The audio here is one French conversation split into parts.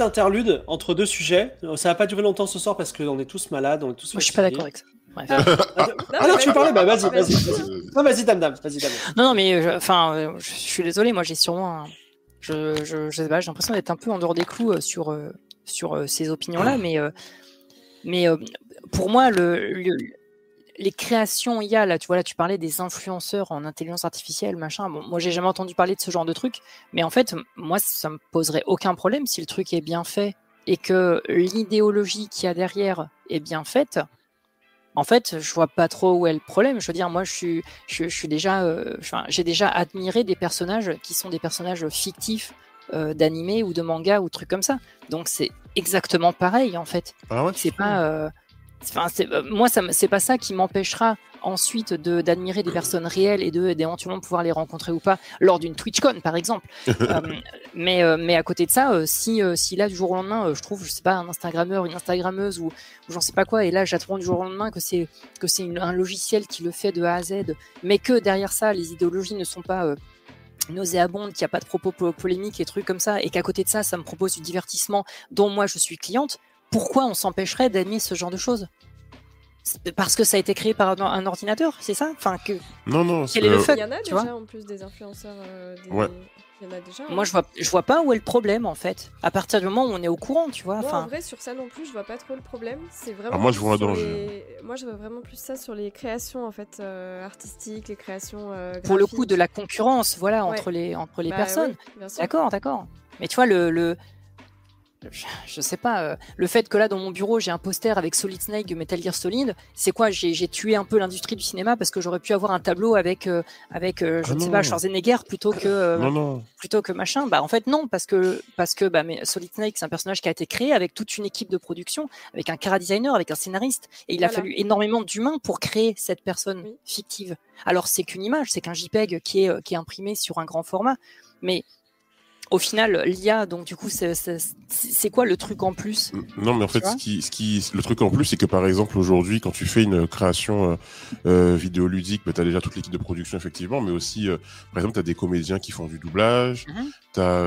petite interlude entre deux sujets. Ça va pas durer longtemps ce soir parce qu'on est tous malades, on est tous. Moi, je suis pas d'accord avec ça. Bref. Ah non, tu veux parler Bah vas-y, vas-y. Vas non, vas-y, dame, dame. Vas-y, dame. Non, non, mais euh, enfin, euh, je suis désolé. Moi, j'ai sûrement, un... je, je, je sais pas, j'ai l'impression d'être un peu en dehors des clous euh, sur euh, sur euh, ces opinions-là, mais euh, mais euh, pour moi, le, le- les créations IA, là, tu vois, là, tu parlais des influenceurs en intelligence artificielle, machin. Bon, moi, j'ai jamais entendu parler de ce genre de truc, mais en fait, moi, ça me poserait aucun problème si le truc est bien fait et que l'idéologie qu'il y a derrière est bien faite. En fait, je vois pas trop où est le problème. Je veux dire, moi, je suis, je, je suis déjà, euh, j'ai déjà admiré des personnages qui sont des personnages fictifs euh, ou de manga ou trucs comme ça. Donc, c'est exactement pareil, en fait. Ah ouais, C'est pas, euh, enfin, euh, moi, ça, c'est pas ça qui m'empêchera ensuite de d'admirer des personnes réelles et de d'éventuellement pouvoir les rencontrer ou pas lors d'une TwitchCon, par exemple. Euh, mais euh, mais à côté de ça, euh, si si là du jour au lendemain, je trouve, je sais pas, un Instagrammeur, une Instagrammeuse ou, ou j'en sais pas quoi, et là j'apprends du jour au lendemain que c'est que c'est une- un logiciel qui le fait de A à Z, mais que derrière ça, les idéologies ne sont pas nauséabondes, qu'il n'y a pas de propos po- polémiques et trucs comme ça, et qu'à côté de ça, ça me propose du divertissement dont moi je suis cliente, pourquoi on s'empêcherait d'admirer ce genre de choses Parce que ça a été créé par un, un ordinateur, c'est ça? Enfin, que Non, non. Quel est le euh, fuck Il y en a tu déjà vois en plus des influenceurs. euh, des- Ouais. Il y en a déjà. moi hein. je vois, je vois pas où est le problème en fait. À partir du moment où on est au courant, tu vois. Moi, en vrai, sur ça non plus, je vois pas trop le problème. C'est vraiment. Ah, moi, je vois un danger. les- Moi, je vois vraiment plus ça sur les créations en fait euh, artistiques, les créations. euh, pour le coup de la concurrence, voilà, Ouais. entre les entre les Bah, personnes. D'accord, d'accord. Mais tu vois, le, le je, je sais pas, euh, le fait que là dans mon bureau j'ai un poster avec Solid Snake de Metal Gear Solid, c'est quoi? J'ai tué un peu l'industrie du cinéma parce que j'aurais pu avoir un tableau avec euh, avec euh, je Ah ne sais pas Schwarzenegger plutôt que euh, Non, non. plutôt que machin. Bah en fait non parce que parce que bah mais Solid Snake c'est un personnage qui a été créé avec toute une équipe de production, avec un cara designer, avec un scénariste et il a fallu énormément d'humains pour créer cette personne Oui. fictive. Alors c'est qu'une image, c'est qu'un JPEG qui est qui est imprimé sur un grand format, mais au final, l'IA, donc du coup, c'est- quoi le truc en plus? Non, mais en fait, ce qui, ce qui, le truc en plus, c'est que par exemple aujourd'hui, quand tu fais une création euh, euh, vidéoludique, bah, tu as déjà toute l'équipe de production effectivement, mais aussi, euh, par exemple, tu as des comédiens qui font du doublage, tu as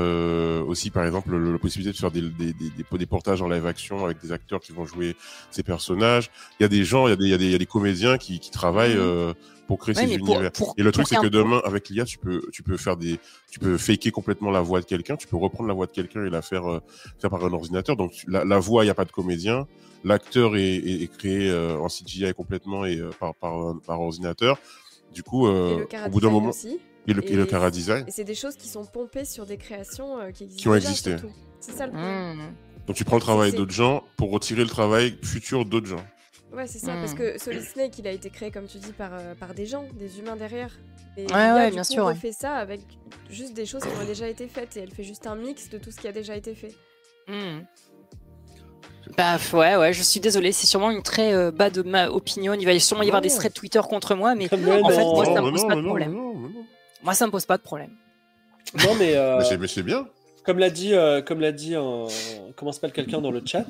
aussi, par exemple, le- la possibilité de faire des, des, des, des, des portages en live action avec des acteurs qui vont jouer ces personnages. Il y a des gens, il y, a des- il y, a des- il y a des comédiens qui, qui travaillent Mhm. euh, pour créer Ouais, ces pour- univers. pour- Et le truc, c'est que demain, avec l'IA, tu peux, tu peux faire des, tu peux faker complètement la voix de quelqu'un, tu peux reprendre la voix de quelqu'un et la faire, euh, faire par un ordinateur. Donc, la, la voix, il n'y a pas de comédien. L'acteur est, est, est créé euh, en CGI complètement et euh, par, par, par ordinateur. Du coup, euh, le au bout d'un moment, aussi. et le, et le Et- cara design. Et c'est des choses qui sont pompées sur des créations euh, qui existent. Qui ont déjà, existé. C'est ça le problème. Hmm. Donc, tu prends le travail d'autres gens pour retirer le travail futur d'autres gens. Ouais, c'est ça, Hmm. parce que Solid Snake, il a été créé, comme tu dis, par, euh, par des gens, des humains derrière. Et Ouais, ouais, du bien coup, sûr, ouais. refait ça avec juste des choses qui ont déjà été faites, et elle fait juste un mix de tout ce qui a déjà été fait. Hmm. Bah ouais, ouais, je suis désolée, c'est sûrement une très euh, bas de ma opinion. Il va sûrement y avoir des Non. threads Twitter contre moi, mais Mais en fait, non. moi, ça me pose non, pas de non, problème. non, non. moi, ça me pose pas de problème. Non, mais, euh, Mais c'est- Mais c'est bien. comme l'a dit, euh, comme l'a dit, un- comment s'appelle quelqu'un dans le chat,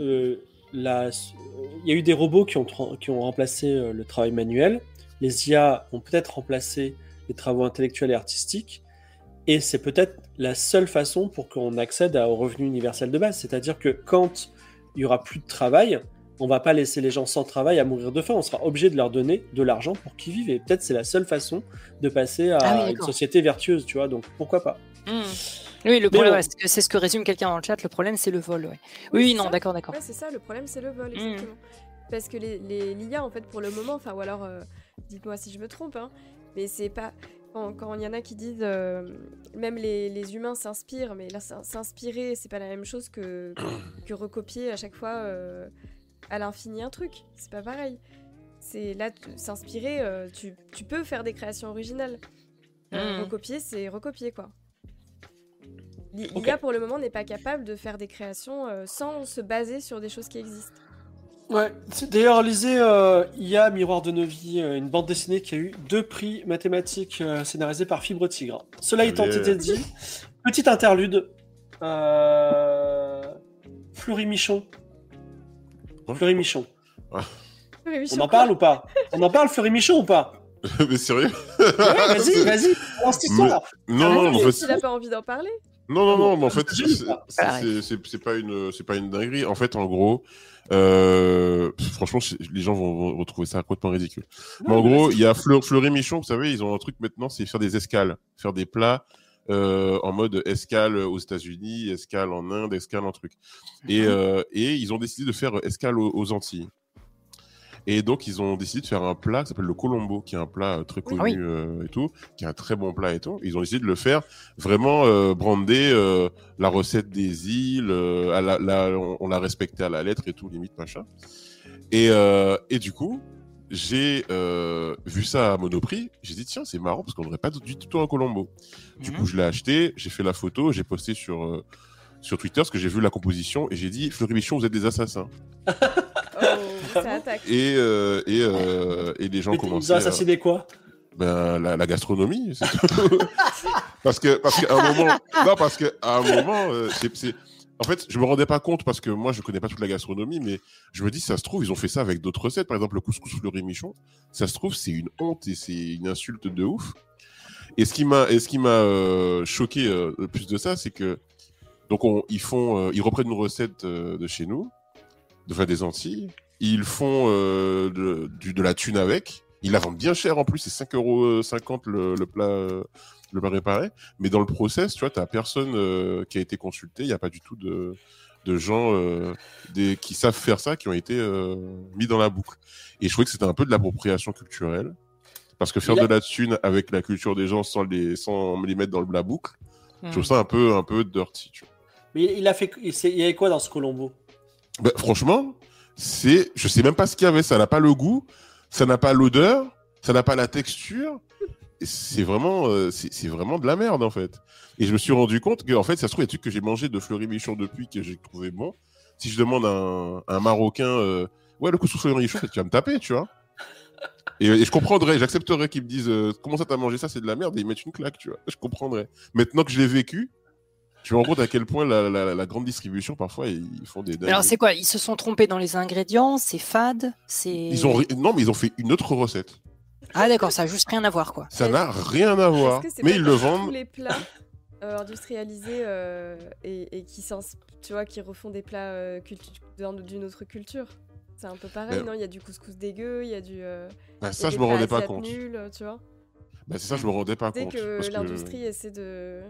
euh, il y a eu des robots qui ont, remplacé euh, le travail manuel. Les IA ont peut-être remplacé les travaux intellectuels et artistiques. Et c'est peut-être la seule façon pour qu'on accède au revenu universel de base. C'est-à-dire que quand il y aura plus de travail, on va pas laisser les gens sans travail à mourir de faim. On sera obligé de leur donner de l'argent pour qu'ils vivent. Et peut-être c'est la seule façon de passer à Ah oui, une société vertueuse, tu vois. Donc pourquoi pas? Hmm. Oui, le problème, bon. ouais, c'est ce que résume quelqu'un dans le chat. Le problème, c'est le vol. Ouais. Oui, non, d'accord, d'accord. Ouais, c'est ça, le problème, c'est le vol, Mm. exactement. Parce que les, les l'IA, en fait, pour le moment, enfin, ou alors, euh, dites-moi si je me trompe, hein, mais c'est pas. Quand il y en a qui disent, euh, même les, les humains s'inspirent, mais là, s'in- s'inspirer, c'est pas la même chose que, que, que recopier à chaque fois euh, à l'infini un truc. C'est pas pareil. C'est là, s'inspirer, euh, tu, tu peux faire des créations originales. Euh, Mm. Recopier, c'est recopier, quoi. L'IA, pour le moment, n'est pas capable de faire des créations euh, sans se baser sur des choses qui existent. Ouais, d'ailleurs, lisez euh, IA Miroir de nos vies, euh, une bande dessinée qui a eu deux prix mathématiques euh, scénarisés par Fibre Tigre. Cela étant dit, petite interlude. Euh... Fleury Michon. Fleury Michon. On en parle ou pas? On en parle, Fleury Michon ou pas? Mais sérieux? Ouais, Vas-y, vas-y, lance l'histoire. Non, non, en Ah, fait, Tu n'as pas envie d'en parler? Non, non, non, mais en C'est fait, c'est- pas une, c'est pas une dinguerie. En fait, en gros, euh, franchement, les gens vont, vont- vont trouver ça complètement ridicule. Mais en mais gros, il y a Fleur, Fleury Michon, vous savez, ils ont un truc maintenant, c'est faire des escales, faire des plats euh, en mode escale aux États-Unis, escale en Inde, escale en truc. Et, Mhm. euh, et ils ont décidé de faire escale aux, aux Antilles. Et donc, ils ont décidé de faire un plat qui s'appelle le Colombo, qui est un plat euh, très connu Ah oui. euh, et tout, qui est un très bon plat et tout. Ils ont décidé de le faire vraiment euh, brander euh, la recette des îles, euh, à la, la- on, on l'a respecté à la lettre et tout, limite machin. Et, euh, et du coup, j'ai euh, vu ça à Monoprix, j'ai dit tiens c'est marrant parce qu'on n'aurait pas du tout un Colombo. Du Mhm. coup je l'ai acheté, j'ai fait la photo, j'ai posté sur euh, sur Twitter parce que j'ai vu la composition et j'ai dit Fleury Michon vous êtes des assassins. Oh, ça attaque. Et euh, et, euh, et les gens Mais Ils commençaient ont à- assassiné quoi? Ben, la, la gastronomie, c'est tout. parce que parce qu'à un moment, non parce que à un moment, euh, c'est- en fait, je me rendais pas compte parce que moi je connais pas toute la gastronomie, mais je me dis ça se trouve ils ont fait ça avec d'autres recettes, par exemple le couscous fleury michon, ça se trouve c'est une honte et c'est une insulte de ouf. Et ce qui m'a ce qui m'a euh, choqué euh, le plus de ça, c'est que donc on, ils font euh, ils reprennent une recette de chez nous, de enfin, des Antilles, ils font de, la thune avec. Ils la vendent bien cher en plus, c'est 5,50€ le, le plat, le réparé. Mais dans le process, tu vois, t'as personne euh, qui a été consulté. Il n'y a pas du tout de, de gens euh, des, qui savent faire ça, qui ont été euh, mis dans la boucle. Et je trouvais que c'était un peu de l'appropriation culturelle. Parce que faire de la thune avec la culture des gens sans les, sans les mettre dans la boucle, je trouve ça un peu, un peu dirty. Tu vois. Mais il a fait. Il y avait quoi dans ce Colombo? Bah, franchement, c'est, je sais même pas ce qu'il y avait. Ça n'a pas le goût, ça n'a pas l'odeur, ça n'a pas la texture. C'est vraiment, euh, c'est vraiment de la merde en fait. Et je me suis rendu compte que en fait, ça se trouve les trucs que j'ai mangé de Fleury Michon depuis que j'ai trouvé bon. Si je demande à un, un Marocain, euh, ouais, le couscous Fleury Michon, tu vas me taper, tu vois. Et, et je comprendrais, j'accepterais qu'ils me disent euh, comment ça t'as mangé ça, c'est de la merde, et ils mettent une claque, tu vois. Je comprendrais. Maintenant que je l'ai vécu, je me rends compte à quel point la, la- la grande distribution parfois ils font des. Mais Alors c'est quoi? Ils se sont trompés dans les ingrédients, c'est fade, c'est. Ils ont non, mais ils ont fait une autre recette. Ah d'accord, ça a juste rien à voir quoi. Ça n'a rien à voir. Mais ils le Tous vendent. les plats euh, industrialisés euh, et, et qui tu vois, qui refont des plats euh, d'une autre culture. C'est un peu pareil, Mais- non? Il y a du couscous dégueu, il y a du. euh, Bah, il y a ça, je me rendais pas compte. tu vois. Bah, c'est ça, je me rendais pas Dès compte. que parce que- l'industrie essaie de.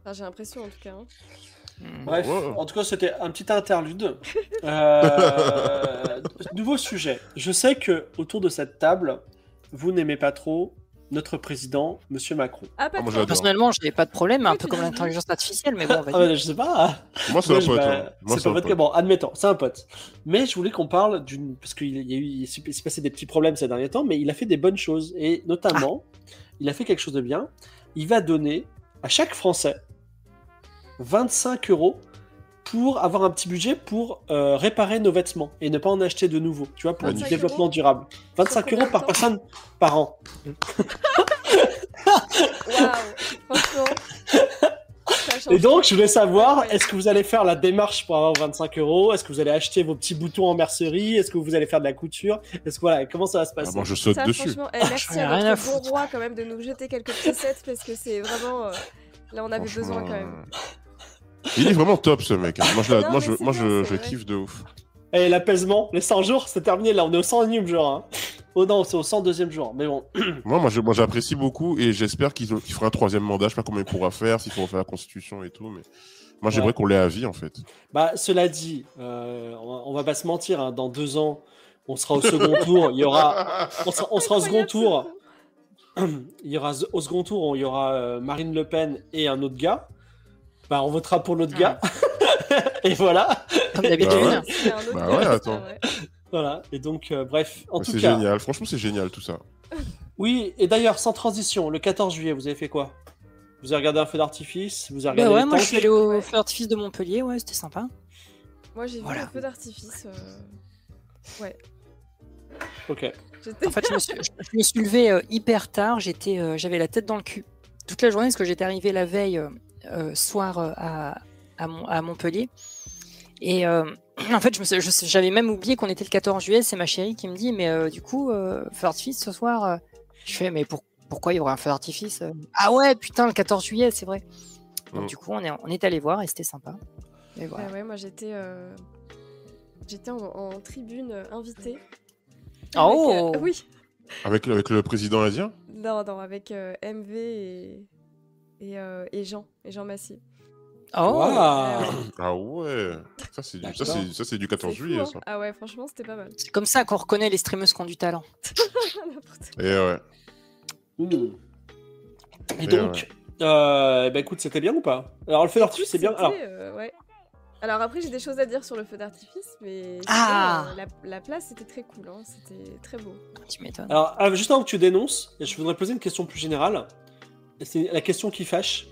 Enfin, j'ai l'impression en tout cas. hein. Bref, en tout cas, c'était un petit interlude. Euh, nouveau sujet. Je sais que autour de cette table, vous n'aimez pas trop notre président, Monsieur Macron. Ah, pas Ah, moi. Personnellement, je n'ai pas de problème, un Oui, peu comme l'intelligence artificielle, mais bon, Ah, je sais pas. Moi, c'est un pote. bah, hein. C'est pas un votre. Bon, admettons, c'est un pote. Mais je voulais qu'on parle d'une. Parce qu'il y a eu, il s'est passé des petits problèmes ces derniers temps, mais il a fait des bonnes choses. Et notamment, il a fait quelque chose de bien. Il va donner à chaque Français 25 euros pour avoir un petit budget pour euh, réparer nos vêtements et ne pas en acheter de nouveaux, tu vois, pour du 25 développement euros durable. 25 combien euros par personne par an. Et donc, je voulais savoir, est-ce que vous allez faire la démarche pour avoir 25 euros? Est-ce que vous allez acheter vos petits boutons en mercerie? Est-ce que vous allez faire de la couture? Est-ce que voilà, comment ça va se Ah, passer? moi, je saute Ça, dessus. franchement, eh, merci ai à notre bon roi quand même de nous jeter quelques piécettes parce que c'est vraiment. euh, Là, on avait besoin quand même. Il est vraiment top, ce mec. hein. Moi, je, Non, moi, je, moi, bien, je, kiffe de ouf. Et l'apaisement, les 100 jours, c'est terminé là, on est au 101e jour. Hein. Oh non, c'est au 102e jour. Mais bon, Moi, moi, je- moi, j'apprécie beaucoup et j'espère qu'il qu'il fera un troisième mandat. Je sais pas comment il pourra faire, s'il faut refaire la constitution et tout, mais moi, j'aimerais Ouais. qu'on l'ait à vie, en fait. bah, cela dit, euh, on, va, pas se mentir, hein, dans deux ans, on sera au second tour. Il y aura, on sera, on sera au second tour. Il y aura au second tour, il y aura euh, Marine Le Pen et un autre gars. Bah, on votera pour l'autre gars. et voilà, Comme d'habitude. Bah ouais. C'est un autre Bah ouais, c'est attends. voilà. Et donc, euh, bref, en Mais tout C'est cas. génial. Franchement, c'est génial, tout ça. Oui, et d'ailleurs, sans transition, le 14 juillet, vous avez fait quoi? Vous avez regardé un feu d'artifice? Vous avez Bah regardé ouais, les moi je suis allé au Ouais. feu d'artifice de Montpellier, ouais, c'était sympa. Moi, j'ai vu un feu d'artifice. euh, Ouais. Ok. J'étais- En fait, je me suis, je me suis levé euh, hyper tard, j'étais, euh, j'avais la tête dans le cul toute la journée parce que j'étais arrivé la veille soir euh, à, à, Mon- à Montpellier. Et euh, en fait, j'avais même oublié qu'on était le 14 juillet. C'est ma chérie qui me dit, mais euh, du coup, euh, feu d'artifice ce soir. euh. Je fais, mais pour- pourquoi il y aurait un feu d'artifice euh? Ah ouais, putain, le 14 juillet, c'est vrai. Donc Mm. du coup, on est, on est allé voir et c'était sympa. Et voilà. Ah ouais, moi j'étais euh, j'étais en, en tribune euh, invitée. Oh Avec, euh, Oui, Avec, le- avec le président indien? Non, non, avec euh, MV et, et, euh, et Jean, et Jean Massy. Oh. Ah ouais Ça, c'est du, ça, ça, c'est du 14 C'est fou, juillet, hein. ça. Ah ouais, franchement, c'était pas mal. C'est comme ça qu'on reconnaît les streameuses qui ont du talent. Et ouais. Et Et donc, euh, bah écoute, c'était bien ou pas? Alors le feu d'artifice, c'est bien. Alors, euh, ouais. Alors après, j'ai des choses à dire sur le feu d'artifice, mais Ah. euh, la, la place c'était très cool, hein. c'était très beau. Tu m'étonnes. alors ah, juste avant que tu dénonces, je voudrais poser une question plus générale. C'est la question qui fâche.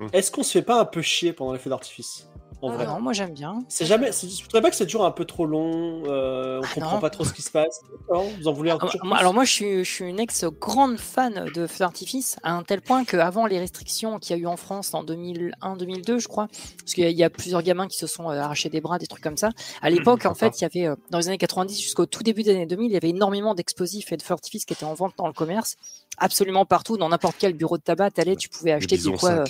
Hmm. Est-ce qu'on se fait pas un peu chier pendant les feux d'artifice? En Ah vrai. non, moi j'aime bien. C'est jamais. Je voudrais pas que c'est toujours un peu trop long. euh, on Ah comprend non. pas trop ce qui se passe. Non, vous en voulez un Ah, peu moi- alors moi je suis, je suis une ex grande fan de feux d'artifice à un tel point qu'avant les restrictions qu'il y a eu en France en 2001-2002 je crois, parce qu'il y, a- il y a plusieurs gamins qui se sont euh, arrachés des bras, des trucs comme ça. À l'époque en fait il y avait euh, dans les années 90 jusqu'au tout début des années 2000 il y avait énormément d'explosifs et de feux d'artifice qui étaient en vente dans le commerce, absolument partout dans n'importe quel bureau de tabac t'allais tu pouvais acheter bisons quoi euh.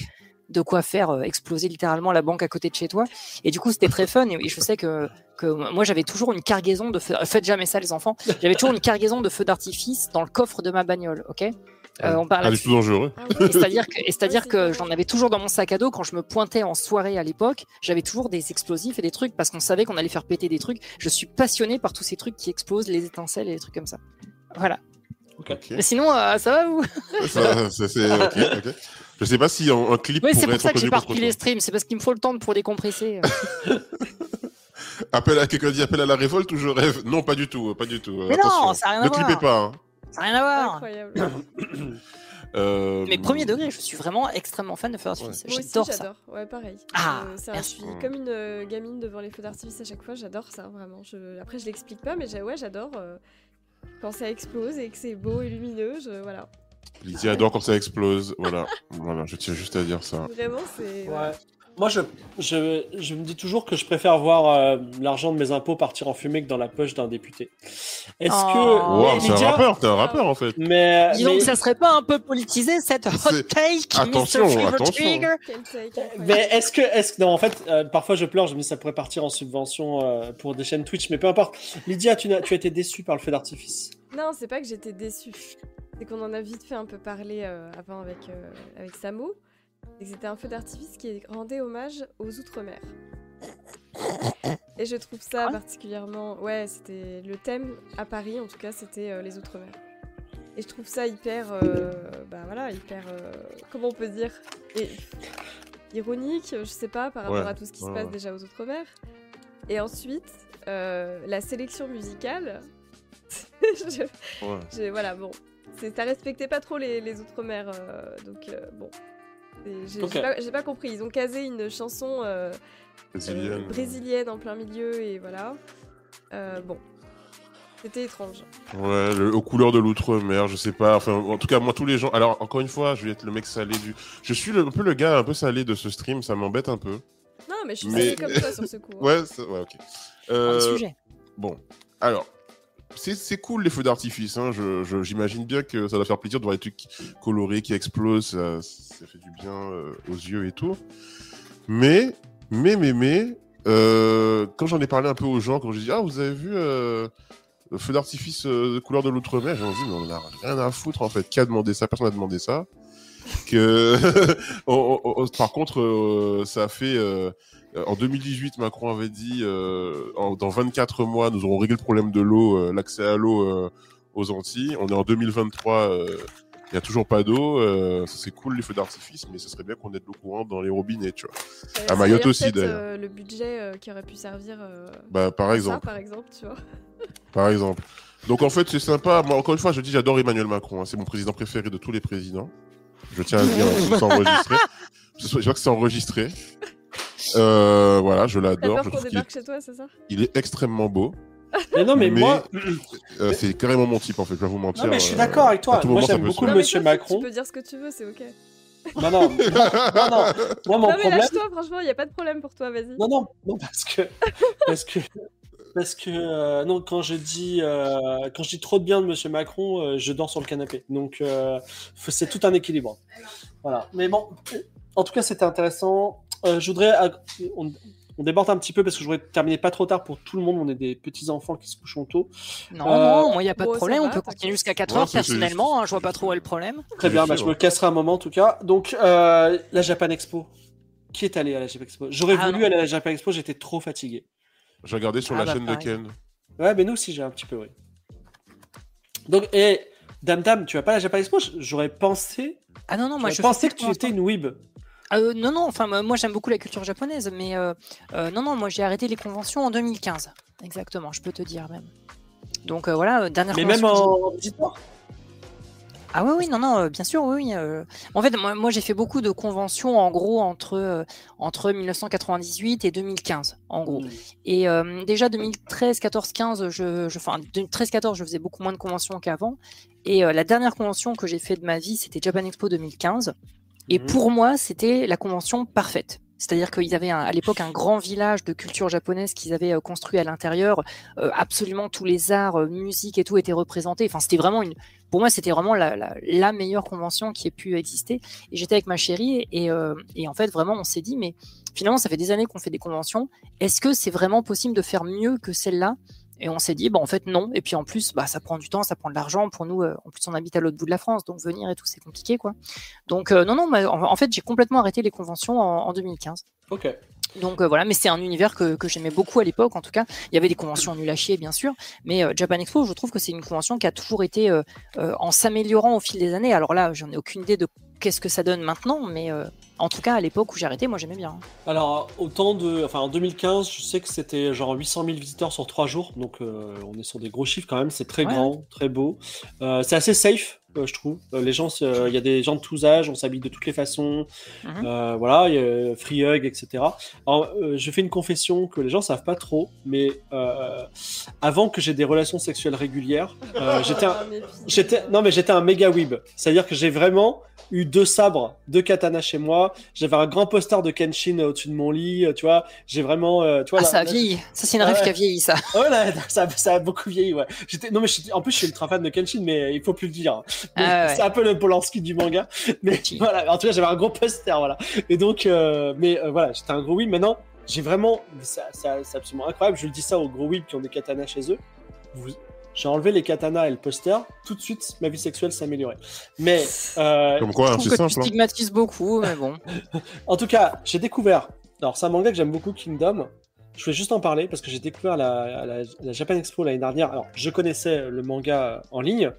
De quoi faire euh, exploser littéralement la banque à côté de chez toi. Et du coup, c'était très fun. Et je sais que, que moi, j'avais toujours une cargaison de feux. Faites jamais ça, les enfants. J'avais toujours une cargaison de feux d'artifice dans le coffre de ma bagnole. Ok? Euh, on parle là-dessus. tout dangereux. Ah c'est-à-dire que, c'est-à-dire c'est que j'en avais toujours dans mon sac à dos quand je me pointais en soirée à l'époque. J'avais toujours des explosifs et des trucs parce qu'on savait qu'on allait faire péter des trucs. Je suis passionné par tous ces trucs qui explosent, les étincelles et les trucs comme ça. Voilà. Ok. Mais sinon, euh, ça va vous? Ça, ça, c'est ok, ok. Je sais pas si un, un clip Oui, c'est pour être ça que j'ai pas toi. les streams. C'est parce qu'il me faut le temps pour décompresser. Appel à quelqu'un dit appel à la révolte ou je rêve? Non, pas du tout, pas du tout. Mais Attention. non, ça a rien à Ne voir. clippez pas. hein. Ça n'a rien à voir. Incroyable. Euh, Mais premier degré, je suis vraiment extrêmement fan de feux d'artifice. Moi aussi, J'adore ça. Ouais, pareil. Ah, Euh, un- je merci. suis comme une euh, gamine devant les feux d'artifice à chaque fois. J'adore ça, vraiment. Je... Après, je l'explique pas, mais ouais, j'adore euh, quand ça explose et que c'est beau et lumineux. Je... Voilà. Lydie adore quand ça explose. Voilà, voilà, je tiens juste à dire ça. Vraiment, c'est. Ouais. Moi, je, je, je me dis toujours que je préfère voir euh, l'argent de mes impôts partir en fumée que dans la poche d'un député. Est-ce Oh. que. Wow, mais c'est un Lydia- rappeur, t'es un rappeur en fait. Mais, Dis donc, mais- ça serait pas un peu politisé cette hot take, Attention, Mr. Attention. Mais est-ce que, est-ce que, non, en fait, euh, parfois je pleure, je me dis ça pourrait partir en subvention euh, pour des chaînes Twitch, mais peu importe. Lydia, tu, n'as- tu as été déçue par le feu d'artifice. Non, c'est pas que j'étais déçue. C'est qu'on en a vite fait un peu parler euh, avant avec, euh, avec Samo. C'est que c'était un feu d'artifice qui rendait hommage aux Outre-mer. Et je trouve ça Quoi? particulièrement. Ouais, c'était le thème à Paris, en tout cas, c'était euh, les Outre-mer. Et je trouve ça hyper. euh, bah voilà, hyper. euh, comment on peut dire Et- Ironique, je sais pas, par rapport Ouais, à tout ce qui se passe ouais. déjà aux Outre-mer. Et ensuite, euh, la sélection musicale. je, Ouais. j'ai- voilà, bon. C'est- Ça respectait pas trop les, les Outre-mer, euh, donc euh, bon. Et J'ai pas, pas compris. Ils ont casé une chanson euh, euh, Brésilienne. brésilienne en plein milieu et voilà. Euh, bon. C'était étrange. Ouais, le- aux couleurs de l'outre-mer, je sais pas. Enfin, en tout cas, moi, tous les gens. Alors, encore une fois, je vais être le mec salé du. Je suis le- un peu le gars un peu salé de ce stream, ça m'embête un peu. Non, mais je suis Mais- salée comme toi sur ce coup. hein. Ouais, ça- ouais, ok. Un sujet. Bon, alors, c'est cool les feux d'artifice. Hein. J'imagine bien que ça doit faire plaisir de voir des trucs colorés qui explosent. Ça, fait du bien euh, aux yeux et tout. Mais, mais, mais, mais, euh, quand j'en ai parlé un peu aux gens, quand j'ai dit Ah, vous avez vu euh, le feu d'artifice de couleur de l'outre-mer J'ai dit Mais on en a rien à foutre en fait. Qui a demandé ça? Personne n'a demandé ça. Que... on- on- on- par contre, euh, ça a fait. euh, en 2018, Macron avait dit euh, en- dans 24 mois, nous aurons réglé le problème de l'eau, l'accès à l'eau aux Antilles. On est en 2023, euh, il n'y a toujours pas d'eau. ça c'est cool les feux d'artifice, mais ce serait bien qu'on ait de l'eau courante dans les robinets, tu vois. À Mayotte aussi, d'ailleurs. le budget qui aurait pu servir. Bah, par exemple, Ça, par exemple, tu vois. par exemple. Donc en fait, c'est sympa. Moi, encore une fois, je dis, j'adore Emmanuel Macron. hein. C'est mon président préféré de tous les présidents. Je tiens à le dire, que c'est enregistré. Je vois que c'est enregistré. Euh, voilà, je T'as l'adore. peur Je qu'on trouve qu'il est, débarque chez toi, c'est ça? il est extrêmement beau. Mais non, mais, Mais- moi, Euh, c'est carrément mon type en fait, je vais vous mentir. non, mais je suis euh, d'accord avec toi. Moi, j'aime beaucoup Non, Monsieur toi, Macron. Tu peux dire ce que tu veux, c'est ok. Non, non, non, non. Moi, mon non, mais problème. lâche-toi, franchement, il a pas de problème pour toi, vas-y. Non, non, non, parce que, parce que parce que euh, non, quand je dis euh, quand je dis trop de bien de Monsieur Macron, euh, je dors sur le canapé. Donc euh, c'est tout un équilibre. Voilà. Mais bon, en tout cas, c'était intéressant. Euh, je voudrais on, on déborde un petit peu parce que je voudrais terminer pas trop tard pour tout le monde. On est des petits enfants qui se couchent tôt. Non, Euh, non, moi, il n'y a pas de problème. va, on peut continuer jusqu'à 4 Ouais, heures. Personnellement, hein, je vois pas trop où est le problème. Très bien. Bah, je me casserai un moment en tout cas. Donc euh, la Japan Expo. Qui est allé à la Japan Expo? J'aurais Ah, voulu non. aller à la Japan Expo. J'étais trop fatigué. J'ai regardé sur Ah, la bah, chaîne de. Ken. Ouais, mais nous aussi, j'ai un petit peu, oui. Donc, et Dame Dame, tu vas pas à la Japan Expo? J'aurais pensé, Ah non, non, moi je pensé fais que tu étais une weeb. Euh, non, non, enfin, moi j'aime beaucoup la culture japonaise, mais euh, euh, non, non, moi j'ai arrêté les conventions en 2015. Exactement, je peux te dire même. Donc euh, voilà, euh, dernière Mais même en visiteur. Ah oui, oui, non, non, euh, bien sûr, oui. euh. En fait, moi, moi, j'ai fait beaucoup de conventions, en gros, entre, euh, entre 1998 et 2015, en gros. Mm. Et euh, déjà 2013, 14, 15, je, je, enfin 2013, 14, je faisais beaucoup moins de conventions qu'avant. Et euh, la dernière convention que j'ai fait de ma vie, c'était Japan Expo 2015. Et Mhm. pour moi, c'était la convention parfaite. C'est-à-dire qu'ils avaient un- à l'époque un grand village de culture japonaise qu'ils avaient euh, construit à l'intérieur. Euh, absolument tous les arts, euh, musique et tout étaient représentés. Enfin, c'était vraiment une. Pour moi, c'était vraiment la, meilleure convention qui ait pu exister. Et j'étais avec ma chérie et, et en fait, vraiment, on s'est dit, mais finalement, ça fait des années qu'on fait des conventions. Est-ce que c'est vraiment possible de faire mieux que celle-là? Et on s'est dit, bah, en fait, non. Et puis en plus, bah, ça prend du temps, ça prend de l'argent. Pour nous, euh, en plus, on habite à l'autre bout de la France, donc venir et tout, c'est compliqué, quoi. Donc, euh, non, non, mais en, en fait, j'ai complètement arrêté les conventions en, en 2015. Ok. Donc euh, voilà, mais c'est un univers que, que j'aimais beaucoup à l'époque. En tout cas, il y avait des conventions nulles à chier, bien sûr, mais euh, Japan Expo, je trouve que c'est une convention qui a toujours été euh, en s'améliorant au fil des années. Alors là, j'en ai aucune idée de qu'est-ce que ça donne maintenant, mais euh, en tout cas, à l'époque où j'ai arrêté, moi j'aimais bien. Alors, autant de. Enfin, en 2015, je sais que c'était genre 800 000 visiteurs sur 3 jours. Donc, euh, on est sur des gros chiffres quand même. C'est très Ouais. grand, très beau. Euh, c'est assez safe, je trouve. Euh, les gens, euh, il y a des gens de tous âges, on s'habille de toutes les façons. Euh, voilà, il y a free hug, etc. Alors, euh, je fais une confession que les gens savent pas trop, mais euh, avant que j'ai des relations sexuelles régulières, euh, j'étais un. J'étais non mais j'étais un méga weeb. C'est-à-dire que j'ai vraiment eu deux sabres, deux katanas chez moi. J'avais un grand poster de Kenshin au-dessus de mon lit. euh, Tu vois, j'ai vraiment. euh, tu vois, Ah, là- ça a là, vieilli. Ça, c'est une Ah rêve ouais. qui a vieilli, ça. Ouais, là, ça, ça a beaucoup vieilli. Ouais. J'étais non mais en plus je suis ultra fan de Kenshin, mais il faut plus le dire. Ah ouais. C'est un peu le Polanski du manga. Mais voilà. En tout cas, j'avais un gros poster. Voilà. Et donc, euh, mais euh, voilà, j'étais un gros weeb. Maintenant, j'ai vraiment. ça- ça- C'est absolument incroyable. Je le dis ça aux gros weebs qui ont des katanas chez eux. Vous- J'ai enlevé les katanas et le poster. Tout de suite, ma vie sexuelle s'est améliorée. Mais euh, Comme quoi, Je hein, c'est que tu simple. hein. beaucoup, mais bon. En tout cas, j'ai découvert. Alors, c'est un manga que j'aime beaucoup, Kingdom. Je voulais juste en parler parce que j'ai découvert la, la, la Japan Expo l'année dernière. Alors, je connaissais le manga en ligne,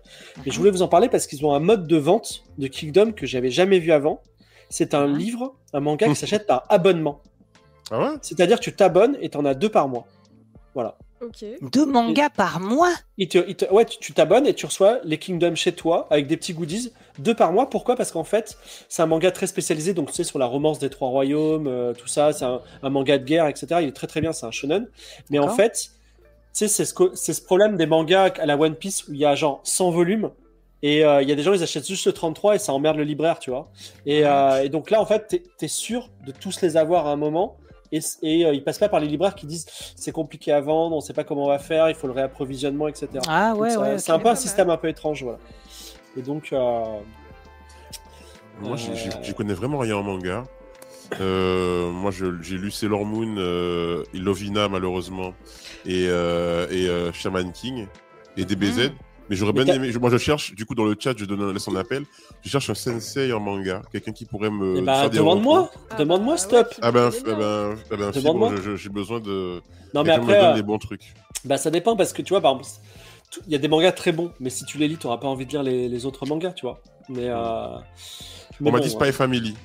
mais je voulais vous en parler parce qu'ils ont un mode de vente de Kingdom que j'avais jamais vu avant. C'est un Mhm. livre, un manga qui s'achète par abonnement. Ah ouais? C'est-à-dire que tu t'abonnes et tu en as deux par mois. Voilà. Ok. Deux mangas par mois te, te- ouais, tu t'abonnes et tu reçois les Kingdom chez toi avec des petits goodies, deux par mois. Pourquoi? Parce qu'en fait, c'est un manga très spécialisé, donc tu sais, sur la romance des trois royaumes, euh, tout ça. C'est un, un manga de guerre, etc. Il est très très bien, c'est un shonen. Mais en fait, tu sais, c'est ce, problème des mangas à la One Piece où il y a genre 100 volumes. Et euh, il y a des gens, ils achètent juste le 33 et ça emmerde le libraire, tu vois. Et, euh, et donc là, en fait, t'es es sûr de tous les avoir à un moment. Et, et euh, ils passent pas par les libraires qui disent c'est compliqué à vendre, on sait pas comment on va faire, il faut le réapprovisionnement, etc. Ah Donc ouais. C'est un peu un système un peu étrange, voilà. Et donc, euh, Moi, j'ai- Euh. connais vraiment rien en manga. Euh, moi, je- j'ai lu Sailor Moon, euh, et Lovina, malheureusement, et, euh, et euh, Shaman King, et DBZ. Mais j'aurais bien aimé. Moi, je cherche, du coup, dans le chat, je donne laisse un appel. Je cherche un sensei en manga. Quelqu'un qui pourrait me. eh ben, faire des demande-moi. Ah demande-moi, bah, stop. Ah ben, ah bien. ben, ah ben, j'ai besoin de. Non, mais quelqu'un me après, donne euh, les bons trucs. bah, ça dépend parce que tu vois, par exemple, il y a des mangas très bons, mais si tu les lis, tu n'auras pas envie de lire les, les autres mangas, tu vois. Mais, euh, mais On m'a bon, dit Spy Family.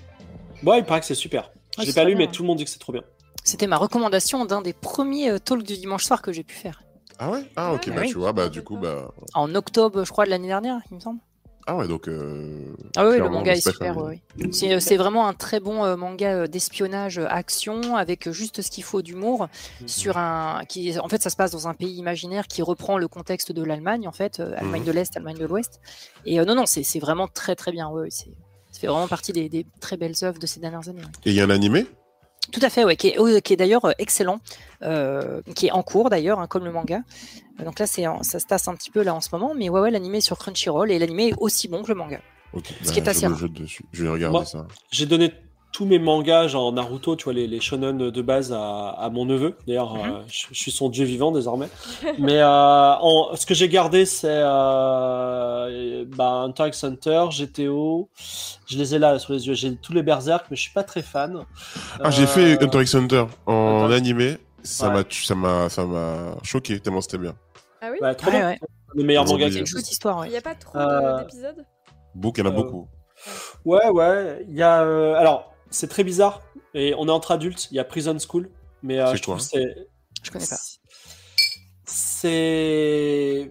ouais. Ouais, il paraît que c'est super. Ah, J'ai pas lu, bien. mais tout le monde dit que c'est trop bien. C'était ma recommandation d'un des premiers euh, talks du dimanche soir que j'ai pu faire. Ah ouais? Ah ok, Ouais, bah oui. tu vois, bah du coup, bah. En octobre, je crois, de l'année dernière, il me semble. Ah ouais, donc. Euh... Ah oui, le manga est super. C'est, euh, c'est vraiment un très bon euh, manga d'espionnage action avec juste ce qu'il faut d'humour sur un qui en fait ça se passe dans un pays imaginaire qui reprend le contexte de l'Allemagne en fait euh, Allemagne Mhm. de l'Est Allemagne de l'Ouest et euh, non non c'est, c'est vraiment très très bien ouais, ouais, c'est ça fait vraiment partie des, des très belles œuvres de ces dernières années. ouais. Et il y a un animé? Tout à fait, ouais, qui est, oh, qui est d'ailleurs euh, excellent, euh, qui est en cours d'ailleurs, hein, comme le manga. Euh, Donc là, c'est en- ça se tasse un petit peu là en ce moment, mais ouais, ouais, l'animé est sur Crunchyroll et l'animé est aussi bon que le manga. Ok, Ce bah, qui est assez je rare. dessus. Je vais regarder Moi- ça. J'ai donné tous mes mangas, genre Naruto, tu vois, les, les shonen de base à, à mon neveu. D'ailleurs, Mhm. euh, je, je suis son dieu vivant désormais. Mais euh, en- ce que j'ai gardé, c'est euh, bah, Hunter x Hunter, GTO. Je les ai là sur les yeux. J'ai tous les Berserk, mais je suis pas très fan. Ah, j'ai Euh, fait Hunter x Hunter en Hunter- animé. Ça Ouais. m'a, tu- ça m'a, ça m'a choqué tellement c'était bien. Ah oui Ouais, trop Ouais, bien. ouais. Le meilleur manga Il ouais. n'y a pas trop Euh, de- d'épisodes? Beaucoup, il y en a Euh, beaucoup. Ouais, ouais. Il y a. euh, alors, c'est très bizarre. Et on est entre adultes. Il y a Prison School. Mais euh, je trouve c'est. Je connais pas. C'est.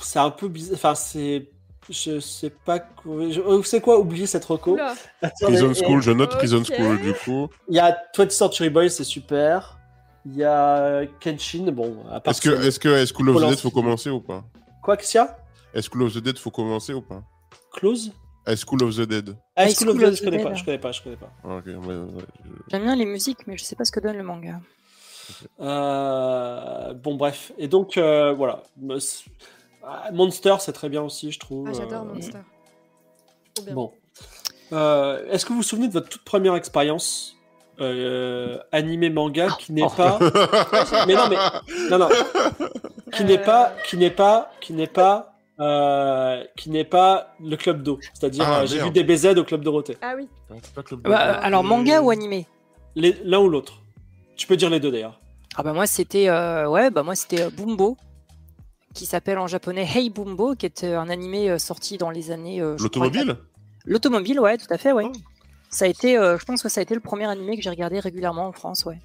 C'est un peu bizarre. Enfin, c'est. Je sais pas. je- euh, C'est quoi oublier cette reco? Oula. Prison et- School, je note Prison. School du coup. Il y a 20th Century Boys, c'est super. Il y a Kenshin. Bon, à part Est-ce que, est-ce que est School of the Dead faut commencer ou pas? Quoi, qu'est-ce qu'il y a? Est School of the Dead faut commencer ou pas? Close? Est School of the Dead Ah, High School of the Dead, je the connais pas, je connais pas, je connais pas. Ah, Ok, ouais, ouais, je- J'aime bien les musiques, mais je sais pas ce que donne le manga. Euh, bon, bref. Et donc, euh, voilà. Ah, Monster, c'est très bien aussi, je trouve. Ah, j'adore Euh, Monster. Trop bien. Bon. Euh, Est-ce que vous vous souvenez de votre toute première expérience euh, animé manga qui n'est Oh. pas. mais non, mais. Non, non. Qui n'est Euh, pas. Qui n'est pas. Qui n'est pas. Euh, qui n'est pas le club d'eau. C'est-à-dire, Ah, euh, j'ai vu des BZ au club Dorothée. Ah oui. Pas Club Bah, euh, alors, manga ou animé? L'un ou l'autre. Tu peux dire les deux d'ailleurs. Ah bah moi c'était euh, ouais bah moi c'était euh, Bumbo qui s'appelle en japonais Hey Bumbo qui est euh, un animé euh, sorti dans les années euh, je L'automobile? L'automobile ouais tout à fait ouais. Oh. Ça a été euh, je pense que ça a été le premier animé que j'ai regardé régulièrement en France ouais.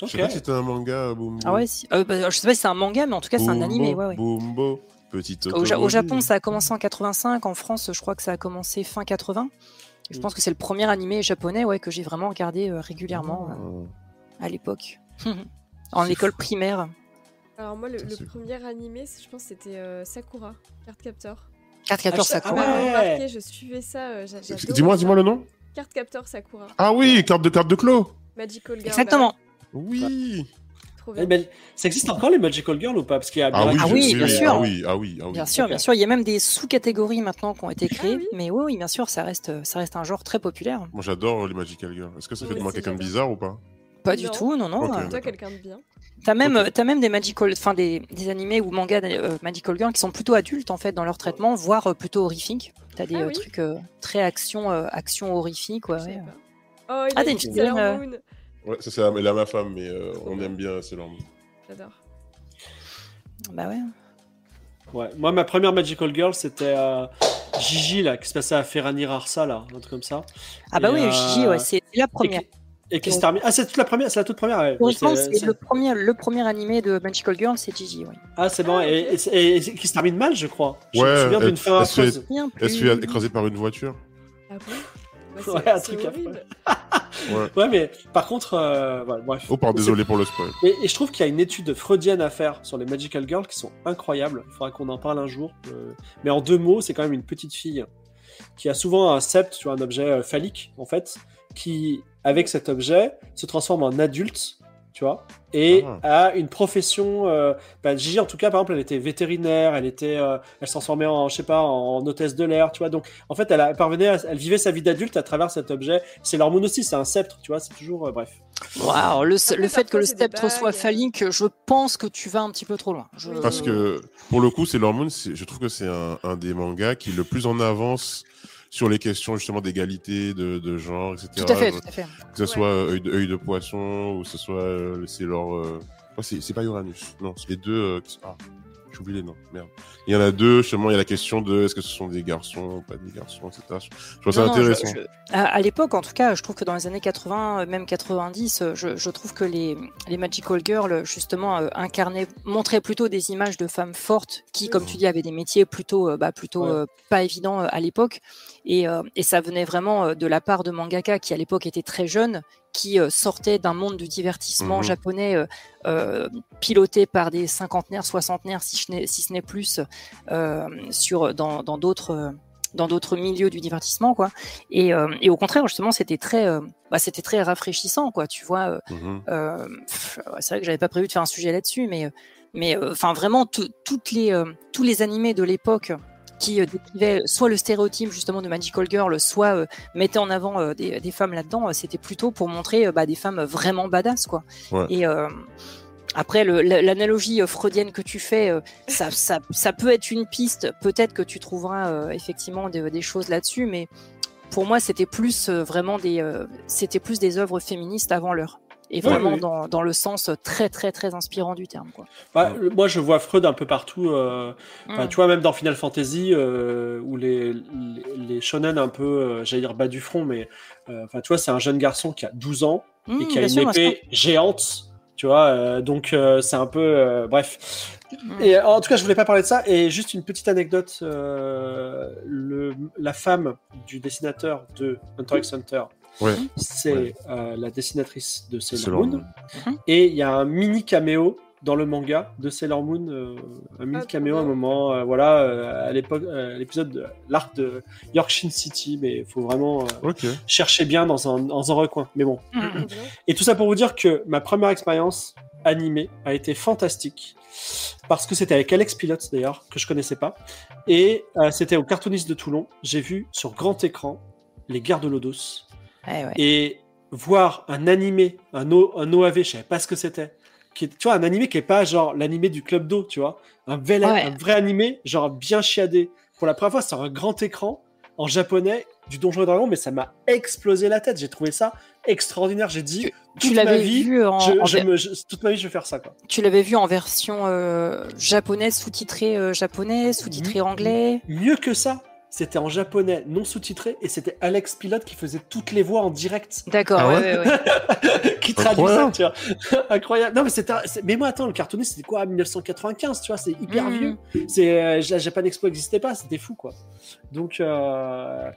Je Ok. sais pas si c'était un manga, Bumbo. Ah ouais si- euh, bah, je sais pas si c'est un manga mais en tout cas c'est un animé ouais ouais. Bumbo, petite Au, Ja- au automobile. Japon ça a commencé en 85 en France je crois que ça a commencé fin 80. Je Mm. pense que c'est le premier animé japonais ouais que j'ai vraiment regardé euh, régulièrement Ah. euh, à l'époque. en école fou. primaire. Alors moi, le, premier animé, je pense que c'était euh, Sakura, Card Captor. Carte capteur Ah, Sakura. ah ouais. remarqué, je suivais ça. euh, Dis-moi, dis-moi le nom. Card Captor Sakura. Ah oui, carte de carte de Clos. Magical Girl. Exactement. Oui. Trop Eh bien. ben, ça existe encore les Magical Girls ou pas? Parce qu'il y a Ah oui, Ah oui, bien sûr. Ah oui, ah oui, ah oui. Bien sûr, bien sûr. Il y a même des sous-catégories maintenant qui ont été créées. oui. Mais oui, oui, bien sûr, ça reste, ça reste un genre très populaire. Moi j'adore les Magical Girls. Est-ce que ça Oui, fait de moi quelqu'un de bizarre ou pas? Pas du Non. tout, non, non. Ok. euh, Toi, quelqu'un de bien? T'as même, Ok. t'as même des magical, enfin des, des animés ou mangas euh, Magical Girl qui sont plutôt adultes en fait dans leur traitement, voire euh, plutôt horrifiques. T'as des Ah euh, oui. trucs euh, très action, euh, action horrifique, ouais. Oh, il Ah, a dit une Ouais, ça c'est elle a ma femme, mais euh, on bien. aime bien Sailor Moon. J'adore. Bah ouais. Ouais. Moi, ma première Magical Girl, c'était euh, Gigi, là, qui se passait à Ferrani Rarsa, là, un truc comme ça. Ah bah Et, oui, euh, Gigi, ouais, c'est la première. Et qui se termine. Ah, c'est toute la première, c'est la toute première. ouais. C'est- le premier, le premier animé de Magical Girl, c'est Gigi, oui. Ah, c'est bon. Ah, et, ok. et- et- et qui se termine mal, je crois. Je me souviens d'une fin elle se fait- écraser par une voiture. Ah c'est- Ouais, un c'est truc horrible. Ouais. Ouais, mais par contre, euh, voilà, bref. Oh, pardon, désolé pour le spoil. Et, et je trouve qu'il y a une étude freudienne à faire sur les Magical Girls qui sont incroyables. Il faudra qu'on en parle un jour. Euh, mais en deux mots, c'est quand même une petite fille qui a souvent un sept, tu vois, un objet euh, phallique, en fait, qui, avec cet objet, se transforme en adulte, tu vois, et a une profession. euh, bah, Gigi, en tout cas, par exemple, elle était vétérinaire, elle était, euh, elle se transformait en, je sais pas, en hôtesse de l'air, tu vois. Donc, en fait, elle, a, elle parvenait, à- elle vivait sa vie d'adulte à travers cet objet. C'est l'hormone aussi, c'est un sceptre, tu vois. C'est toujours, euh, bref. Waouh, le, Après, le fait que le sceptre soit phallique, je pense que tu vas un petit peu trop loin. Je-. Parce que pour le coup, c'est c'est- je trouve que c'est un, un des mangas qui est le plus en avance sur les questions justement d'égalité, de, de genre, etc. Tout à fait, tout à fait. Que ce soit euh, œil de, œil de poisson ou que ce soit euh, c'est leur. euh, c'est pas Uranus. Non, c'est les deux. euh, qui Ah, j'ai oublié les noms. Merde. Il y en a deux. Justement, il y a la question de est-ce que ce sont des garçons, pas des garçons, etc. Je trouve ça je- intéressant. je- à à l'époque, en tout cas, je trouve que dans les années 80, euh, même 90, euh, je, je trouve que les, les Magical Girls, justement, euh, incarnaient, montraient plutôt des images de femmes fortes qui, comme tu dis, avaient des métiers plutôt, euh, bah, plutôt Ouais. euh, pas évidents à l'époque. Et, et ça venait vraiment de la part de mangaka qui, à l'époque, était très jeune, qui euh, sortait d'un monde du divertissement Mhm. japonais euh, euh, piloté par des cinquantenaires, soixantenaires, si, ce n'est- si ce n'est plus, euh, sur, dans d'autres. dans d'autres milieux du divertissement, quoi. Et, euh, et au contraire, justement, c'était très, euh, bah, c'était très rafraîchissant, quoi. Tu vois, Mhm. c'est vrai que j'avais pas prévu de faire un sujet là-dessus, mais, mais, enfin, vraiment, tout- toutes les, tous les animés de l'époque qui euh, décrivaient soit le stéréotype justement de Magical Girl, soit euh, mettaient en avant euh, des, des femmes là-dedans, c'était plutôt pour montrer bah, des femmes vraiment badass, quoi. Ouais. Et après, le- l'analogie freudienne que tu fais, ça, ça, ça peut être une piste. Peut-être que tu trouveras effectivement des, des choses là-dessus, mais pour moi, c'était plus vraiment des, c'était plus des œuvres féministes avant l'heure. Et Ouais, vraiment oui. Dans, dans le sens très très très inspirant du terme. Quoi. Bah, moi, je vois Freud un peu partout. euh, enfin, Mm. Tu vois, même dans Final Fantasy, euh, où les, les, les shonen un peu, euh, j'allais dire bas du front, mais euh, enfin, tu vois, c'est un jeune garçon qui a 12 ans et Mm, qui a une sûr, épée géante. Tu vois, euh, donc euh, c'est un peu. euh, bref. Mm. Et en tout cas, je voulais pas parler de ça. Et juste une petite anecdote euh, le, la femme du dessinateur de Hunter x Hunter, Ouais. c'est Ouais. euh, la dessinatrice de Sailor Sailor Moon. Moon. Et il y a un mini caméo dans le manga de Sailor Moon, euh, un mini Ah, caméo à un moment, euh, voilà, euh, à l'époque, euh, l'épisode de l'arc de Yorkshire City, mais il faut vraiment euh, chercher bien dans un, dans un recoin. Mais bon. Bien. Et tout ça pour vous dire que ma première expérience animée a été fantastique. Parce que c'était avec Alex Pilote d'ailleurs, que je connaissais pas. Et euh, c'était au cartooniste de Toulon. J'ai vu sur grand écran les guerres de Lodos. Ouais. Et voir un animé, un, o, un OAV, je savais pas ce que c'était. Qui est, tu vois, un animé qui est pas genre l'animé du club d'eau, tu vois. Un, vrai- Ouais. un vrai animé, genre bien chiadé. Pour la première fois sur un grand écran, en japonais, du Donjon et Dragon, mais ça m'a explosé la tête. J'ai trouvé ça extraordinaire. J'ai dit, Tu toute ma vie, vu en, je, en je me- je- toute ma vie, je vais faire ça, quoi. tu l'avais vu en version euh, japonaise sous-titrée euh, japonais, sous-titrée anglais? Mieux que ça, c'était en japonais non sous-titré et c'était Alex Pilote qui faisait toutes les voix en direct. D'accord. Ah ouais, ouais ouais, ouais. qui traduit ça, Incroyable. tu vois. Incroyable. Non, mais c'était. c'est- Mais moi, attends, le cartooniste, c'était quoi 1995, tu vois, c'est hyper Mhm. vieux. C'est euh, Ja- Japan Expo n'existait pas, c'était fou, quoi. Donc, euh,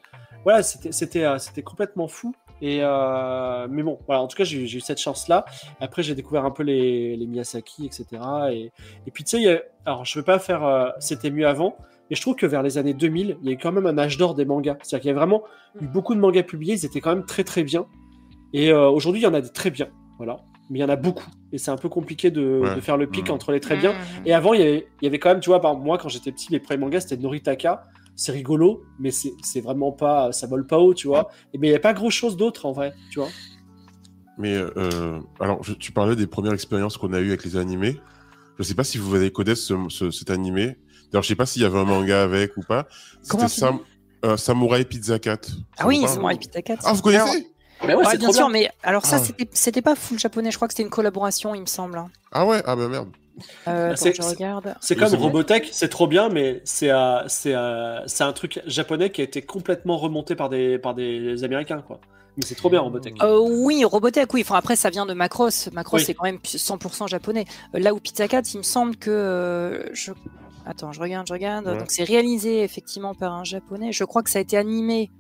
voilà, c'était c'était euh, c'était complètement fou. Et euh, mais bon, voilà, en tout cas, j'ai eu cette chance-là. Après, j'ai découvert un peu les, les Miyazaki, etc. Et, et puis, tu sais, alors je veux pas faire. euh, c'était mieux avant. Mais je trouve que vers les années 2000, il y a eu quand même un âge d'or des mangas. C'est-à-dire qu'il y a vraiment eu beaucoup de mangas publiés, ils étaient quand même très très bien. Et euh, aujourd'hui, il y en a des très bien. Voilà. Mais il y en a beaucoup. Et c'est un peu compliqué de, Ouais. de faire le pic Mhm. entre les très bien. Mhm. Et avant, il y, avait, il y avait quand même, tu vois, par exemple, moi, quand j'étais petit, les premiers mangas, c'était Noritaka. C'est rigolo, mais c'est vraiment pas. Ça vole pas haut, tu vois. Et, mais il n'y a pas grand chose d'autre, en vrai, tu vois. Mais euh, alors, je- tu parlais des premières expériences qu'on a eues avec les animés. Je sais pas si vous avez ce, ce- cet animé. D'ailleurs, je sais pas s'il y avait un manga avec ou pas. C'était Sam, euh, Samurai Pizza Cat. Ça Ah vous oui, mon Pizza 4. Ah, vous connaissez? Ouais, Ouais, bien sûr, bien. mais alors ça, Ah. c'était- pas full japonais. Je crois que c'était une collaboration, il me semble. hein. Ah ouais Ah bah merde. Euh, attends, c'est- je c'est- regarde. C'est Oui, comme. Robotech, c'est trop bien, mais c'est euh, c'est un truc japonais qui a été complètement remonté par des, par des Américains, quoi. Mais c'est trop bien, Robotech. Euh, oui, Robotech, oui. Enfin, après, ça vient de Macross. Macross, Oui. c'est quand même 100% japonais. Là où Pizza Cat, il me semble que. euh, je... Attends, je regarde, je regarde. Ouais. Donc, c'est réalisé effectivement par un japonais. Je crois que ça a été animé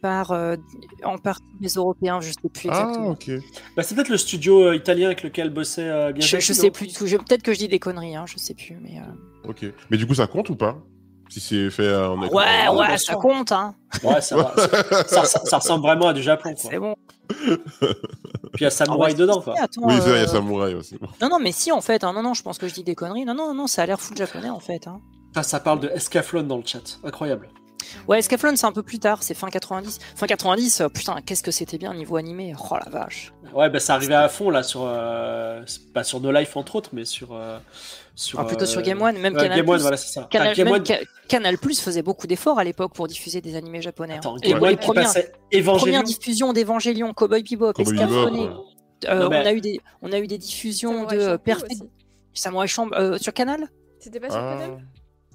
par euh, en partie des Européens, je sais plus Ah, exactement. ok. Bah, c'est peut-être le studio euh, italien avec lequel bossait euh, bien je, je sais plus du tout. Peut-être que je dis des conneries, hein, je sais plus. Mais euh, Ok. Mais du coup, ça compte ou pas? Si c'est fait euh, en écran- ouais, ouais, bien ça sûr. compte, hein. Ouais, ça, va. ça, ça- ça ressemble vraiment à du Japon, quoi. C'est bon. Puis il y a Samouraï Ah ouais, dedans, quoi. attends, Oui, il y a euh, Samouraï aussi. Non, non, mais si, en fait. hein. non, non, je pense que je dis des conneries. Non, non, non, ça a l'air full japonais, en fait. Hein. Ça, ça parle de Escaflowne dans le chat. Incroyable. Ouais, Scaflon, c'est un peu plus tard, c'est fin 90. Fin 90, euh, putain, qu'est-ce que c'était bien niveau animé. Oh la vache. Ouais, bah, ça arrivait à fond, là, sur. euh, pas sur No Life, entre autres, mais sur. euh, sur Ah, plutôt euh, sur Game One, même ouais, Canal+. Game One, voilà, c'est ça. Canal, Game One, Plus faisait beaucoup d'efforts à l'époque pour diffuser des animés japonais. hein. attends, Game One qui passait Evangelion. diffusions d'Evangelion, Cowboy Bebop, Cowboy Escaflowne, Bebop, ouais. euh, Non, on, a eu des, on a eu des diffusions Samurai de Perfect. Samurai Champloo euh, sur Canal? C'était pas sur Ah, Canal?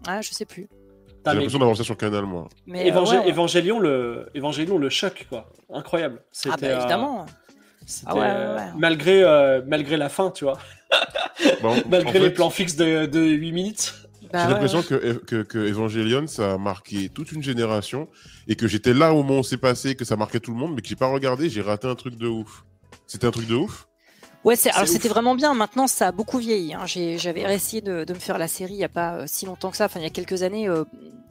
Ah, je sais plus. J'ai mais l'impression d'avoir ça sur Canal, moi. Mais euh, Évangé- ouais, ouais. Évangélion, le... Évangélion, le choc, quoi. Incroyable. Ah C'était, bah euh, évidemment. Ah ouais, ouais, euh, ouais. Malgré, euh, malgré la fin, tu vois. Bon, Malgré fait, les plans fixes de, de 8 minutes. Bah J'ai ouais, l'impression ouais. que, que, que Evangelion, ça a marqué toute une génération et que j'étais là au moment où c'est passé, que ça marquait tout le monde, mais que j'ai pas regardé, j'ai raté un truc de ouf. C'était un truc de ouf Ouais, c'est, alors c'était vraiment bien. Maintenant, ça a beaucoup vieilli. hein. J'ai- J'avais essayé de, de me faire la série il n'y a pas euh, si longtemps que ça, enfin il y a quelques années. euh,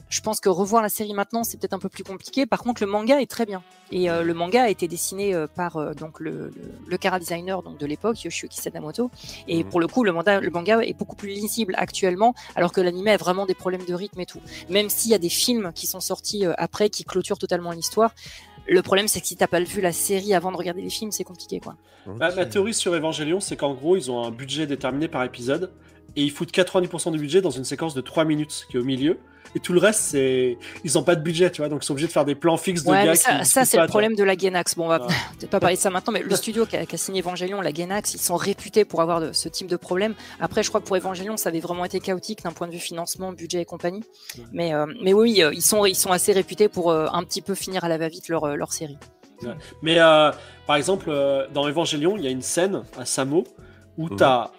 je pense que revoir la série maintenant, c'est peut-être un peu plus compliqué. Par contre, le manga est très bien. Et euh, le manga a été dessiné euh, par euh, donc le, le, le designer donc de l'époque, Yoshiyuki Sadamoto. Et Mhm. pour le coup, le manga, le manga est beaucoup plus lisible actuellement, alors que l'anime a vraiment des problèmes de rythme et tout. Même s'il y a des films qui sont sortis après qui clôturent totalement l'histoire. Le problème, c'est que si t'as pas vu la série avant de regarder les films, c'est compliqué, quoi. Ma, ma théorie sur Evangelion, c'est qu'en gros, ils ont un budget déterminé par épisode et ils foutent 90% du budget dans une séquence de 3 minutes qui est au milieu. Et tout le reste, c'est. Ils ont pas de budget, tu vois, donc ils sont obligés de faire des plans fixes de Ouais, gars ça, c'est le tu problème de la Gainax. Bon, on va pas parler de ça maintenant, mais le studio qui a, qui a signé Evangelion, la Gainax, ils sont réputés pour avoir de- ce type de problème. Après, je crois que pour Evangelion, ça avait vraiment été chaotique d'un point de vue financement, budget et compagnie. Ouais. Mais, euh, mais oui, euh, ils sont, ils sont assez réputés pour euh, un petit peu finir à la va-vite leur, leur série. Mais euh, par exemple, euh, dans Evangelion, il y a une scène à Samo où Mhm. t'as.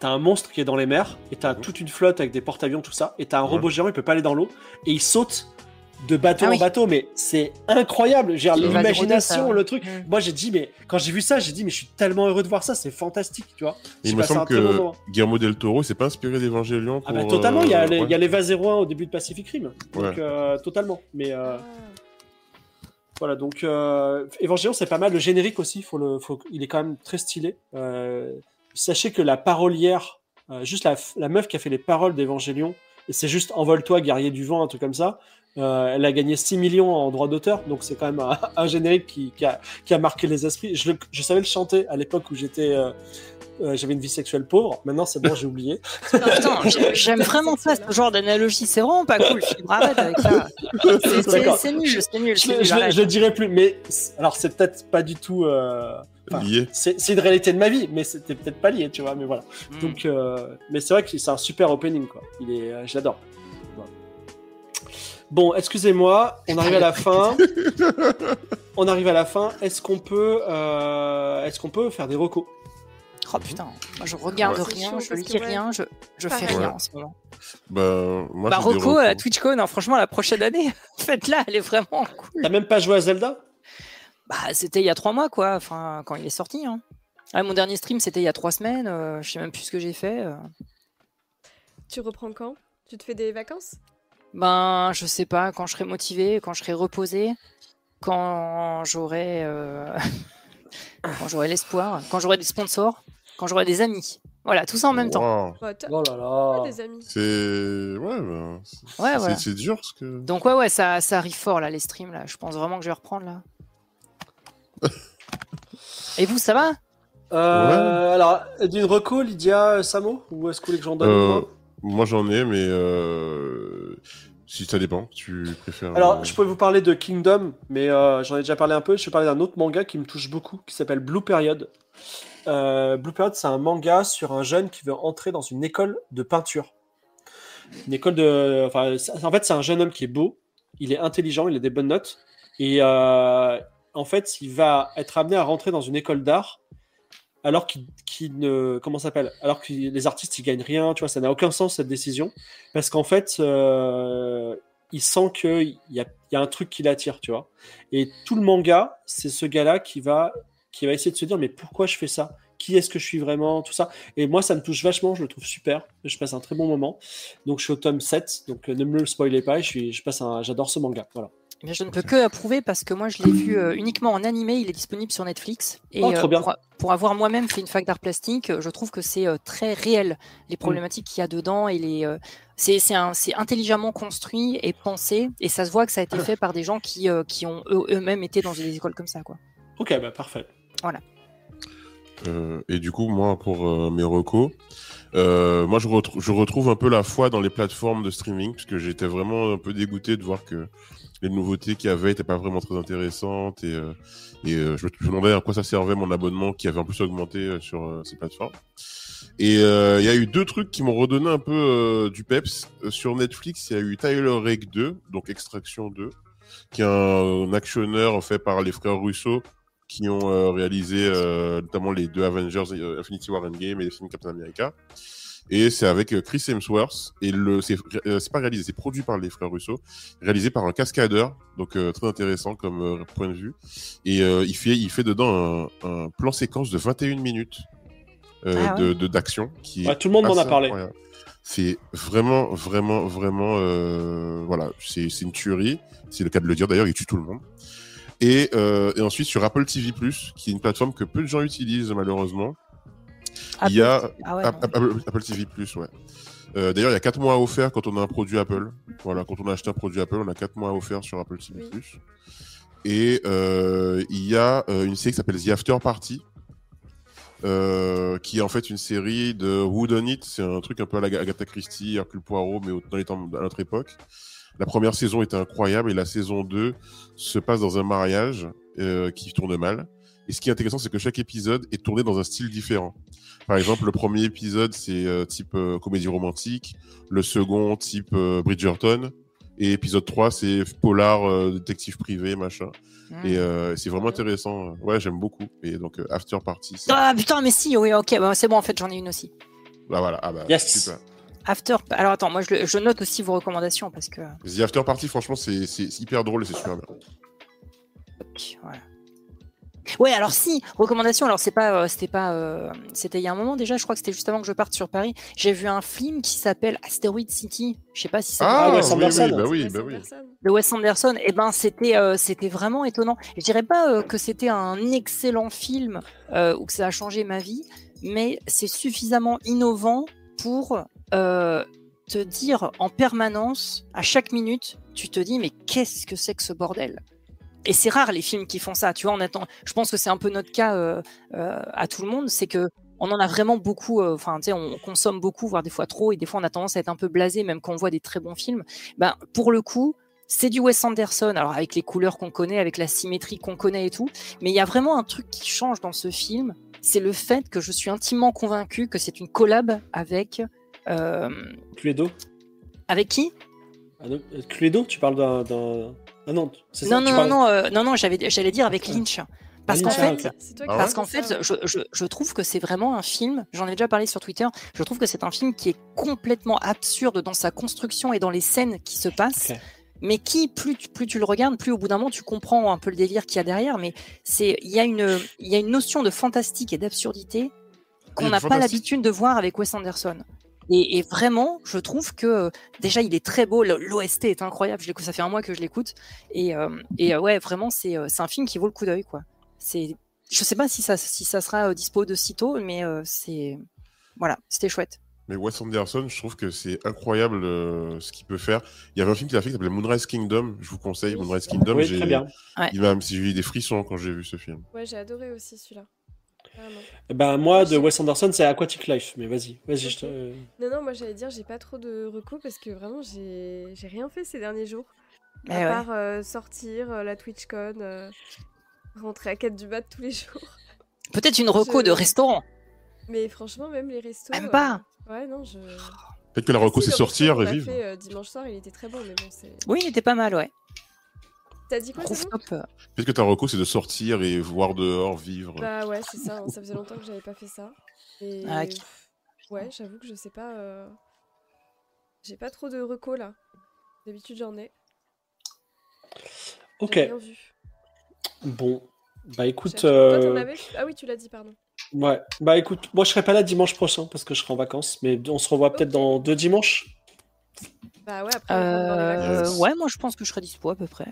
T'as un monstre qui est dans les mers, et t'as Mhm. toute une flotte avec des porte-avions, tout ça, et t'as un Ouais. robot géant, il peut pas aller dans l'eau, et il saute de bateau Ah en oui. bateau, mais c'est incroyable. J'ai l'imagination, le truc. Mm. Moi, j'ai dit, mais quand j'ai vu ça, j'ai dit, mais je suis tellement heureux de voir ça, c'est fantastique, tu vois. Il me semble bon que. Guillermo del Toro s'est pas inspiré d'Evangelion. Ah bah totalement, il y a, euh, les- ouais. il y a l'EVA 01 au début de Pacific Rim. Donc Ouais. euh, totalement. Mais euh, Ah. voilà, donc euh, Evangelion c'est pas mal. Le générique aussi, faut le, faut, il est quand même très stylé. Euh, sachez que la parolière, euh, juste la, la meuf qui a fait les paroles d'Evangelion, et c'est juste Envole-toi, guerrier du vent, un truc comme ça. euh, elle a gagné 6 millions en droit d'auteur, donc c'est quand même un, générique qui, a, marqué les esprits. Je, je savais le chanter à l'époque où j'étais, euh, j'avais une vie sexuelle pauvre. Maintenant c'est bon, j'ai oublié. J'ai- j'aime vraiment pas ce genre d'analogie. C'est vraiment pas cool. Fibre, arrête avec ça. C'est- nul, c'est nul. Je, je je le dirai plus, mais alors c'est peut-être pas du tout. euh, c'est une réalité de ma vie, mais c'était peut-être pas lié, tu vois. Mais voilà. Mm. Donc, euh, mais c'est vrai que c'est un super opening, quoi. Il est, euh, je l'adore. Bon, excusez-moi, on arrive à la fin. on arrive à la fin. Est-ce qu'on peut, euh, est-ce qu'on peut faire des recos? Oh putain, moi je regarde Ouais. rien, je lis rien, je, je fais rien Ouais. en ce moment. Bah, moi, bah Rocco à la recos. TwitchCon, hein, franchement la prochaine année, faites-la, elle est vraiment cool. T'as même pas joué à Zelda? Bah c'était il y a trois mois quoi, enfin quand il est sorti. Hein. Ah, mon dernier stream c'était il y a trois semaines, euh, je sais même plus ce que j'ai fait. euh. Tu reprends quand? Tu te fais des vacances? Ben je sais pas, quand je serai motivé, quand je serai reposé, quand j'aurai euh, quand j'aurai l'espoir, quand j'aurai des sponsors, quand j'aurai des amis. Voilà, tout ça en même temps. Wow. Oh là là. C'est. Ouais, bah, c'est- Ouais, c'est- voilà. dur parce que. Donc ouais ouais ça, ça arrive fort là les streams là. Je pense vraiment que je vais reprendre là. Et vous ça va? Euh, Alors, d'une reco, Lydia, euh, Samo, ou est-ce que vous voulez que j'en donne Euh, moi Moi, j'en ai, mais. Euh... Si ça dépend, tu préfères. Alors, euh, je pourrais vous parler de Kingdom, mais euh, j'en ai déjà parlé un peu. Je vais parler d'un autre manga qui me touche beaucoup, qui s'appelle Blue Period. Euh, Blue Period, c'est un manga sur un jeune qui veut entrer dans une école de peinture. Une école de. Enfin, en fait, c'est un jeune homme qui est beau, il est intelligent, il a des bonnes notes, et euh, en fait, il va être amené à rentrer dans une école d'art alors qu'il qu'il ne comment s'appelle? Alors que les artistes ils gagnent rien tu vois ça n'a aucun sens cette décision parce qu'en fait euh, il sent que il y a, y a un truc qui l'attire tu vois et tout le manga c'est ce gars là qui va qui va essayer de se dire mais pourquoi je fais ça? Qui est-ce que je suis vraiment? Tout ça. Et moi ça me touche vachement je le trouve super. Je passe un très bon moment. Donc je suis au tome 7 donc euh, ne me le spoilez pas. Je suis je passe un j'adore ce manga. Voilà. Eh bien, je ne peux que approuver parce que moi je l'ai vu euh, uniquement en animé, il est disponible sur Netflix. Et Oh, trop euh, bien. pour, pour avoir moi-même fait une fac d'art plastique, euh, je trouve que c'est euh, très réel les problématiques qu'il y a dedans. Et les euh, c'est c'est un- c'est intelligemment construit et pensé. Et ça se voit que ça a été fait par des gens qui euh, qui ont eux- eux-mêmes été dans des écoles comme ça quoi. ok bah parfait Euh, et du coup, moi, pour euh, mes recos, euh, moi, je, retrou- je retrouve un peu la foi dans les plateformes de streaming, parce que j'étais vraiment un peu dégoûté de voir que les nouveautés qu'il y avait n'étaient pas vraiment très intéressantes, et, je me demandais à quoi ça servait mon abonnement qui avait en plus augmenté sur ces plateformes. Et il y a eu deux trucs qui m'ont redonné un peu du peps. Sur Netflix, il y a eu Tyler Rake 2, donc Extraction 2, qui est un, un actionneur fait par les frères Russo, qui ont euh, réalisé euh, notamment les deux Avengers, euh, Infinity War Endgame et les films Captain America. Et c'est avec euh, Chris Hemsworth. Et le, c'est, euh, c'est pas réalisé, c'est produit par les frères Russo, réalisé par un cascadeur, donc euh, très intéressant comme euh, point de vue. Et euh, il fait, il fait dedans un, un plan séquence de 21 minutes. euh, Ah ouais. de de- d'action qui Ouais, tout le monde m'en a parlé. incroyable. C'est vraiment, vraiment, vraiment, euh, voilà, c'est c'est une tuerie. C'est le cas de le dire d'ailleurs, il tue tout le monde. Et, euh, et ensuite sur Apple TV+, qui est une plateforme que peu de gens utilisent malheureusement. Il y a Ah ouais, App- non. Apple, Apple TV+, ouais. Euh, D'ailleurs, il y a 4 mois offerts quand on a un produit Apple. Voilà, quand on a acheté un produit Apple, on a 4 mois offerts sur Apple TV+. Oui. Et euh, il y a euh, une série qui s'appelle The After Party, euh, qui est en fait une série de Who Done It. C'est un truc un peu à la Agatha Christie, Hercule Poirot, mais dans les temps à notre époque. La première saison était incroyable et la saison 2 se passe dans un mariage euh, qui tourne mal. Et ce qui est intéressant, c'est que chaque épisode est tourné dans un style différent. Par exemple, le premier épisode, c'est euh, type euh, comédie romantique. Le second, type euh, Bridgerton. Et épisode 3, c'est polar, euh, détective privé, machin. Hmm. Et euh, c'est vraiment intéressant. Ouais, j'aime beaucoup. Et donc, euh, After Party. Ah putain, mais si, oui, ok, bah, c'est bon, en fait, j'en ai une aussi. Bah voilà, ah bah, Yes. super. After. Alors attends, moi je, note aussi vos recommandations parce que. The After Party, franchement, c'est hyper drôle et c'est super bien. Voilà. Ouais, alors si, recommandation, alors c'est pas, euh, c'était pas, euh, c'était il y a un moment déjà, je crois que c'était juste avant que je parte sur Paris. J'ai vu un film qui s'appelle Asteroid City. Je sais pas si c'est Ah, Wes oui, Anderson. oui, bah oui, Wes bah oui. Anderson. de Wes Anderson. Et ben c'était, euh, c'était vraiment étonnant. Je dirais pas euh, que c'était un excellent film euh, ou que ça a changé ma vie, mais c'est suffisamment innovant pour euh, te dire en permanence, à chaque minute, tu te dis mais qu'est-ce que c'est que ce bordel? Et c'est rare les films qui font ça, tu vois. On attend. Je pense que c'est un peu notre cas euh, euh, à tout le monde, c'est que on en a vraiment beaucoup. euh, Enfin, tu sais, on consomme beaucoup, voire des fois trop, et des fois on a tendance à être un peu blasé, même quand on voit des très bons films. Ben, pour le coup, c'est du Wes Anderson. Alors avec les couleurs qu'on connaît, avec la symétrie qu'on connaît et tout, mais il y a vraiment un truc qui change dans ce film. C'est le fait que je suis intimement convaincu que c'est une collab avec euh, Cluedo avec qui? Ah non, euh, Cluedo, tu parles d'un. Ah non, c'est ça Non, tu non, non, parles- non, euh, non, non, j'allais dire avec Lynch. Parce qu'en Lynch, ah, fait, toi qui Ah as Parce qu'en fait, je, je, je trouve que c'est vraiment un film, j'en ai déjà parlé sur Twitter, je trouve que c'est un film qui est complètement absurde dans sa construction et dans les scènes qui se passent, mais qui, plus, tu- plus tu le regardes, plus au bout d'un moment tu comprends un peu le délire qu'il y a derrière, mais c'est il y, a une- il y a une notion de fantastique et d'absurdité qu'on n'a pas l'habitude de voir avec Wes Anderson. Et, et vraiment, je trouve que euh, déjà il est très beau, l'OST est incroyable, je ça fait un mois que je l'écoute, et, euh, et euh, ouais, vraiment c'est un film qui vaut le coup d'œil, quoi. C'est je sais pas si ça, si ça sera dispo de sitôt, mais euh, c'est. Voilà, c'était chouette. Mais Wes Anderson, je trouve que c'est incroyable euh, ce qu'il peut faire. Il y avait un film qu'il a fait qui s'appelait Moonrise Kingdom. Je vous conseille. Moonrise Kingdom. Oui, j'ai- très bien. Il m'a, j'ai eu des frissons quand j'ai vu ce film. Ouais, j'ai adoré aussi celui-là. Ben, moi, de Wes Anderson, c'est Aquatic Life. Mais vas-y, vas-y, je te. Non, non, moi j'allais dire, j'ai pas trop de recours parce que vraiment, j'ai j'ai rien fait ces derniers jours. Eh à ouais. part euh, sortir, euh, la TwitchCon, euh, rentrer à 4 du mat tous les jours. Peut-être une reco Je- de restaurant. Mais franchement, même les restos. Même euh, pas. Ouais, non, je. Peut-être que la reco, Ah, si, c'est sortir et vivre. fait, euh, dimanche soir, il était très bon, mais bon, c'est. Oui, il était pas mal, ouais. T'as dit quoi, Rooftop. Peut-être que ta reco, c'est de sortir et voir dehors, vivre. Bah ouais, c'est ça, hein, ça faisait longtemps que j'avais pas fait ça. Et Ah, ok. ouais, j'avoue que je sais pas. euh, J'ai pas trop de recos là. D'habitude j'en ai. Ok, rien vu. bon. Bah écoute. Cherche. Toi, t'en euh, avais Ah oui, tu l'as dit, pardon. Ouais, bah écoute, moi je serai pas là dimanche prochain parce que je serai en vacances, mais on se revoit peut-être dans deux dimanches. Bah ouais, après, on rentre dans les Euh, vacances. Ouais, moi je pense que je serai dispo à peu près.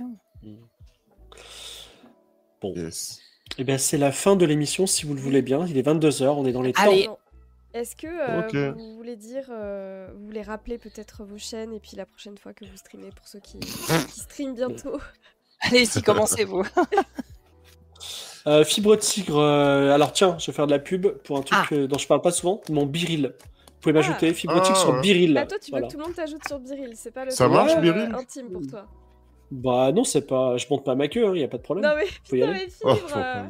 Bon, Yes. et bien c'est la fin de l'émission si vous le voulez bien. Il est 22h, on est dans les temps. Allez. Non. Est-ce que euh, vous voulez dire, euh, vous voulez rappeler peut-être vos chaînes et puis la prochaine fois que vous streamez pour ceux qui, qui streament bientôt? Allez-y, commencez-vous. Euh, Fibre Tigre, euh, alors tiens, je vais faire de la pub pour un truc Ah. euh, dont je parle pas souvent, mon Biril. Vous pouvez m'ajouter Fibre Ah, Tigre sur ouais. Biril. Bah toi, tu veux Voilà. que tout le monde t'ajoute sur Biril, c'est pas le Ça truc, marche, euh, Biril? intime pour toi. Bah non, c'est pas, je monte pas ma queue, il y a pas de problème. Non mais, Faut y putain, aller. mais Oh, faut euh,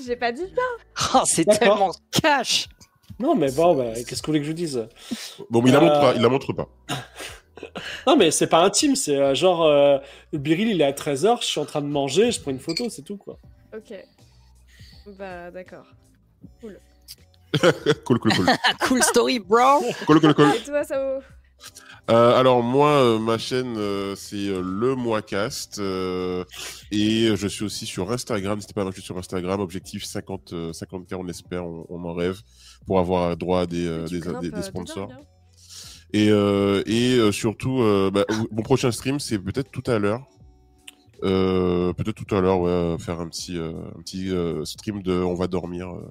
j'ai pas dit ça. Oh, c'est D'accord. tellement cash. Non, mais bon, bah, qu'est-ce que vous voulez que je vous dise? Bon, mais il la Euh, montre pas. Il la montre pas. Non, mais c'est pas intime, c'est euh, genre, euh, le Biril il est à 13h, je suis en train de manger, je prends une photo, c'est tout quoi. Ok. Bah d'accord. cool, cool, cool. Cool story, bro. cool, cool, cool. Et toi, ça vaut Euh, alors moi, euh, ma chaîne, euh, c'est euh, le Moicast euh, et je suis aussi sur Instagram. N'hésitez pas à m'ajouter sur Instagram. Objectif 50, euh, 50K, on espère, on, on en rêve pour avoir droit à des, Tu des, grimpes, des- des de sponsors. Et, euh, et euh, surtout, euh, bah, mon prochain stream, c'est peut-être tout à l'heure. Euh, peut-être tout à l'heure, ouais, faire un petit, euh, un petit euh, stream de on va dormir euh,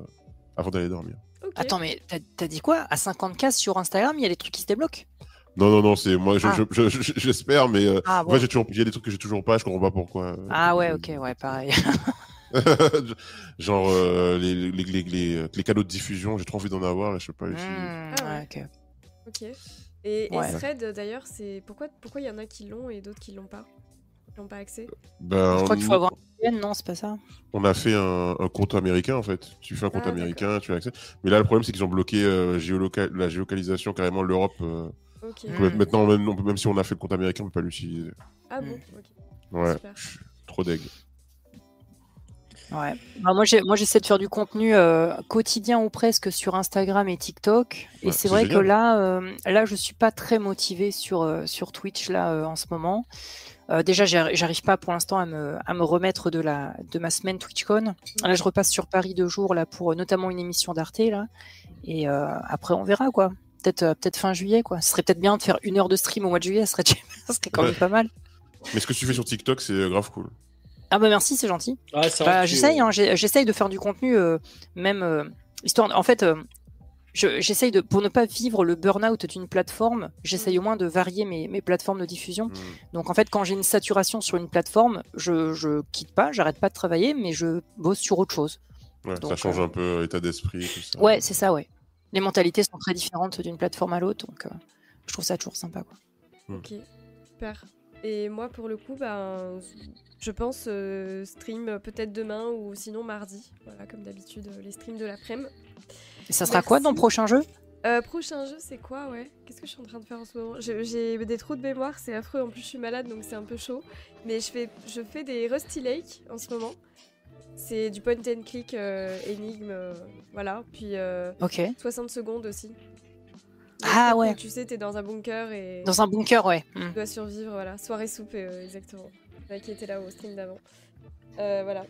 avant d'aller dormir. Attends, mais t'as t'as dit quoi? À 50K sur Instagram, il y a des trucs qui se débloquent? Non, non, non, c'est moi, je- Ah. je- je- je- j'espère, mais euh, Ah en bon fait, j'ai toujours, il y a des trucs que j'ai toujours pas, je comprends pas pourquoi. euh, Ah ouais, ok, ouais, pareil. Genre euh, les, les, les, les, les canaux de diffusion, j'ai trop envie d'en avoir et je sais pas. Hmm, Ah ouais. ok. Ok. Et, et Ouais. Thread, d'ailleurs, c'est pourquoi pourquoi il y en a qui l'ont et d'autres qui l'ont pas? Qui l'ont pas accès? Ben, Je crois qu'il faut on- avoir non, c'est pas ça? On a fait un, un compte américain en fait. Tu fais un compte Ah, américain, tu as accès. Mais là, le problème, c'est qu'ils ont bloqué euh, géoloca- la géolocalisation carrément l'Europe. euh, Mm. Maintenant, même, si on a fait le compte américain, on peut pas l'utiliser. Ah bon, Mm. ok. Ouais, Super. je suis trop deg. Ouais. Bah, moi, j'essaie de faire du contenu euh, quotidien ou presque sur Instagram et TikTok. Et Ouais, c'est c'est vrai que là, euh, là, je suis pas très motivée sur, euh, sur Twitch là euh, en ce moment. Euh, déjà, j'arri- j'arrive pas pour l'instant à me, à me remettre de, la, de ma semaine TwitchCon. Là, je repasse sur Paris deux jours là pour notamment une émission d'Arte là. Et euh, après, on verra quoi. Peut-être euh, peut-être fin juillet quoi. Ce serait peut-être bien de faire une heure de stream au mois de juillet. Ça serait, ça serait quand même pas mal. Mais ce que tu fais sur TikTok, c'est euh, grave cool. Ah bah merci, c'est gentil. Ouais, Bah, j'essaye, hein, j'ai- j'essaye de faire du contenu, euh, même euh, histoire. En fait, euh, je- j'essaye de, pour ne pas vivre le burn-out d'une plateforme, j'essaye au moins de varier mes, mes plateformes de diffusion. Mm. Donc en fait, quand j'ai une saturation sur une plateforme, je, je quitte pas, j'arrête pas de travailler, mais je bosse sur autre chose. Ouais, ça change euh, un peu euh, état d'esprit. Ouais, c'est ça, ouais. Les mentalités sont très différentes d'une plateforme à l'autre, donc euh, je trouve ça toujours sympa. Quoi. Ok, super. Et moi, pour le coup, ben, je pense euh, stream peut-être demain ou sinon mardi. Voilà, comme d'habitude, euh, les streams de l'après-midi. Et ça sera quoi dans le prochain jeu? Euh, prochain jeu, c'est quoi, ouais? Qu'est-ce que je suis en train de faire en ce moment? J'ai des trous de mémoire, c'est affreux. En plus, je suis malade, donc c'est un peu chaud. Mais je fais, je fais des Rusty Lake en ce moment. C'est du point and click euh, énigme, euh, voilà. Puis euh, Ok. 60 secondes aussi. Ah ouais. Tu sais, t'es dans un bunker et Dans un bunker, ouais. Hmm. tu dois survivre, voilà. Soirée soupe, euh, exactement. Ouais, qui était là au stream d'avant. Voilà.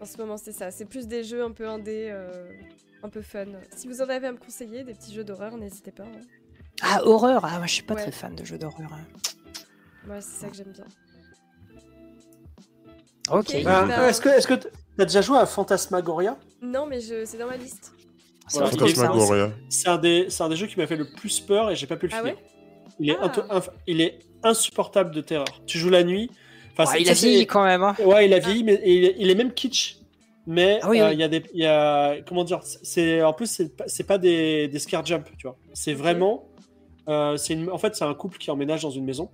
En ce moment, c'est ça. C'est plus des jeux un peu indés, euh, un peu fun. Si vous en avez à me conseiller, des petits jeux d'horreur, n'hésitez pas. hein. Ah, horreur Ah, moi je suis pas Ouais. très fan de jeux d'horreur. hein. Moi, c'est ça que j'aime bien. Ok. Bah, est-ce que est-ce que t'as déjà joué à Phantasmagoria Non, mais je... c'est dans ma liste. C'est Voilà. Fantasmagoria. C'est un des c'est un des jeux qui m'a fait le plus peur et j'ai pas pu le Ah finir. ouais? Il est Ah. il est insupportable de terreur. Tu joues la nuit. Enfin, Ouais, c'est- il a c'est- vieilli quand même. hein. Ouais, il a vieilli, mais et il est, il est même kitsch. Mais Ah oui, euh, oui. il y a des, il y a, comment dire, c'est en plus c'est pas- des, des scare jump, tu vois. C'est vraiment, euh, c'est en fait c'est un couple qui emménage dans une maison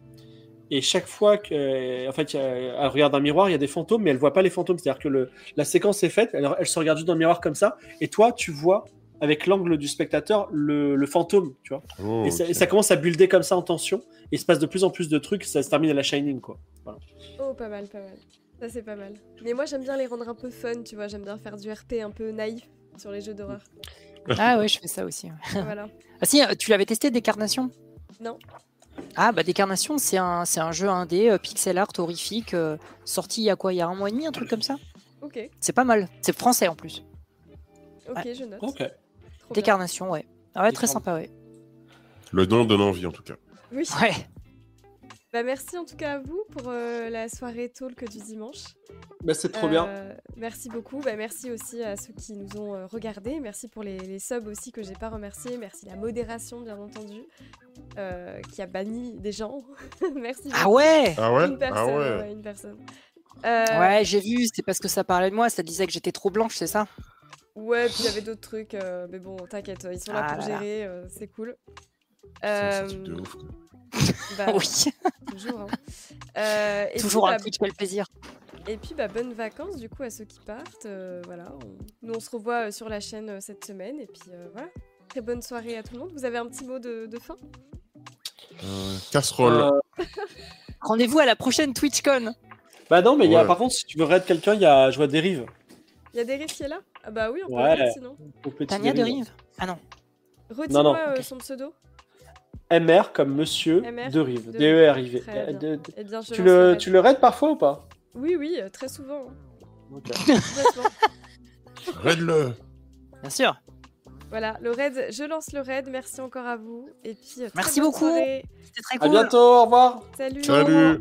et chaque fois que, en fait, elle regarde un miroir, il y a des fantômes, mais elle voit pas les fantômes. C'est-à-dire que le, la séquence est faite, elle, elle se regarde juste dans le miroir comme ça, et toi tu vois avec l'angle du spectateur le, le fantôme, tu vois. Oh, et, ça, ok. et ça commence à builder comme ça en tension, et il se passe de plus en plus de trucs, ça se termine à la Shining, quoi. Oh, pas mal, pas mal. Ça, c'est pas mal. Mais moi, j'aime bien les rendre un peu fun, tu vois. J'aime bien faire du RP un peu naïf sur les jeux d'horreur. Ah ouais, je fais ça aussi. voilà. Ah si, euh, tu l'avais testé Décarnation? Non. Ah bah Décarnation, c'est un, c'est un jeu indé, euh, pixel art horrifique, euh, sorti il y a quoi Il y a un mois et demi, un truc comme ça? Ok, C'est pas mal. C'est français en plus. ok, je note. Ok. Trop bien. Décarnation, ouais. Ah ouais, très Décarn- sympa, ouais. Le nom donne envie en tout cas. Oui. Ouais. Bah, merci en tout cas à vous pour euh, la soirée talk du dimanche. Bah, c'est trop bien. Euh, Merci beaucoup. Bah, merci aussi à ceux qui nous ont euh, regardés. Merci pour les, les subs aussi que j'ai pas remerciés. Merci la modération, bien entendu, euh, qui a banni des gens. merci. Ah beaucoup. ouais Ah ouais Une personne. Ah ouais. ouais, une personne. Euh, Ouais, j'ai vu, c'est parce que ça parlait de moi, ça disait que j'étais trop blanche, c'est ça? Ouais, puis il y avait d'autres trucs, euh, mais bon, t'inquiète, ils sont là Ah pour là gérer, euh, c'est cool. C'est un Euh, truc de ouf. quoi. bah, Oui, toujours. hein. Euh, et toujours puis, un bah, Twitch, quel plaisir. Et puis, bah, bonnes vacances du coup à ceux qui partent. euh, voilà, on- nous on se revoit euh, sur la chaîne euh, cette semaine. Et puis euh, voilà, très bonne soirée à tout le monde. Vous avez un petit mot de, de fin? Euh, casserole. Euh, Rendez-vous à la prochaine TwitchCon. bah non, mais y a, par contre, si tu veux raid quelqu'un, il y a, je vois Dérive. Il y a des qui est là? Ah bah oui, on peut Ouais. le sinon. Tania de Dérive. Rive Ah non. Redis-moi non, euh, ok. son pseudo. MR comme Monsieur MR de Rive. de D-E-R-I-V. De- Eh je Tu le, raid. tu le raides parfois ou pas? Oui, oui, euh, très souvent. Ok. Complètement. Raide-le Bien sûr. voilà, le raid, je lance le raid. Merci encore à vous. Et puis, euh, très Merci bonne beaucoup. C'était très À cool. bientôt, au revoir. Salut. Salut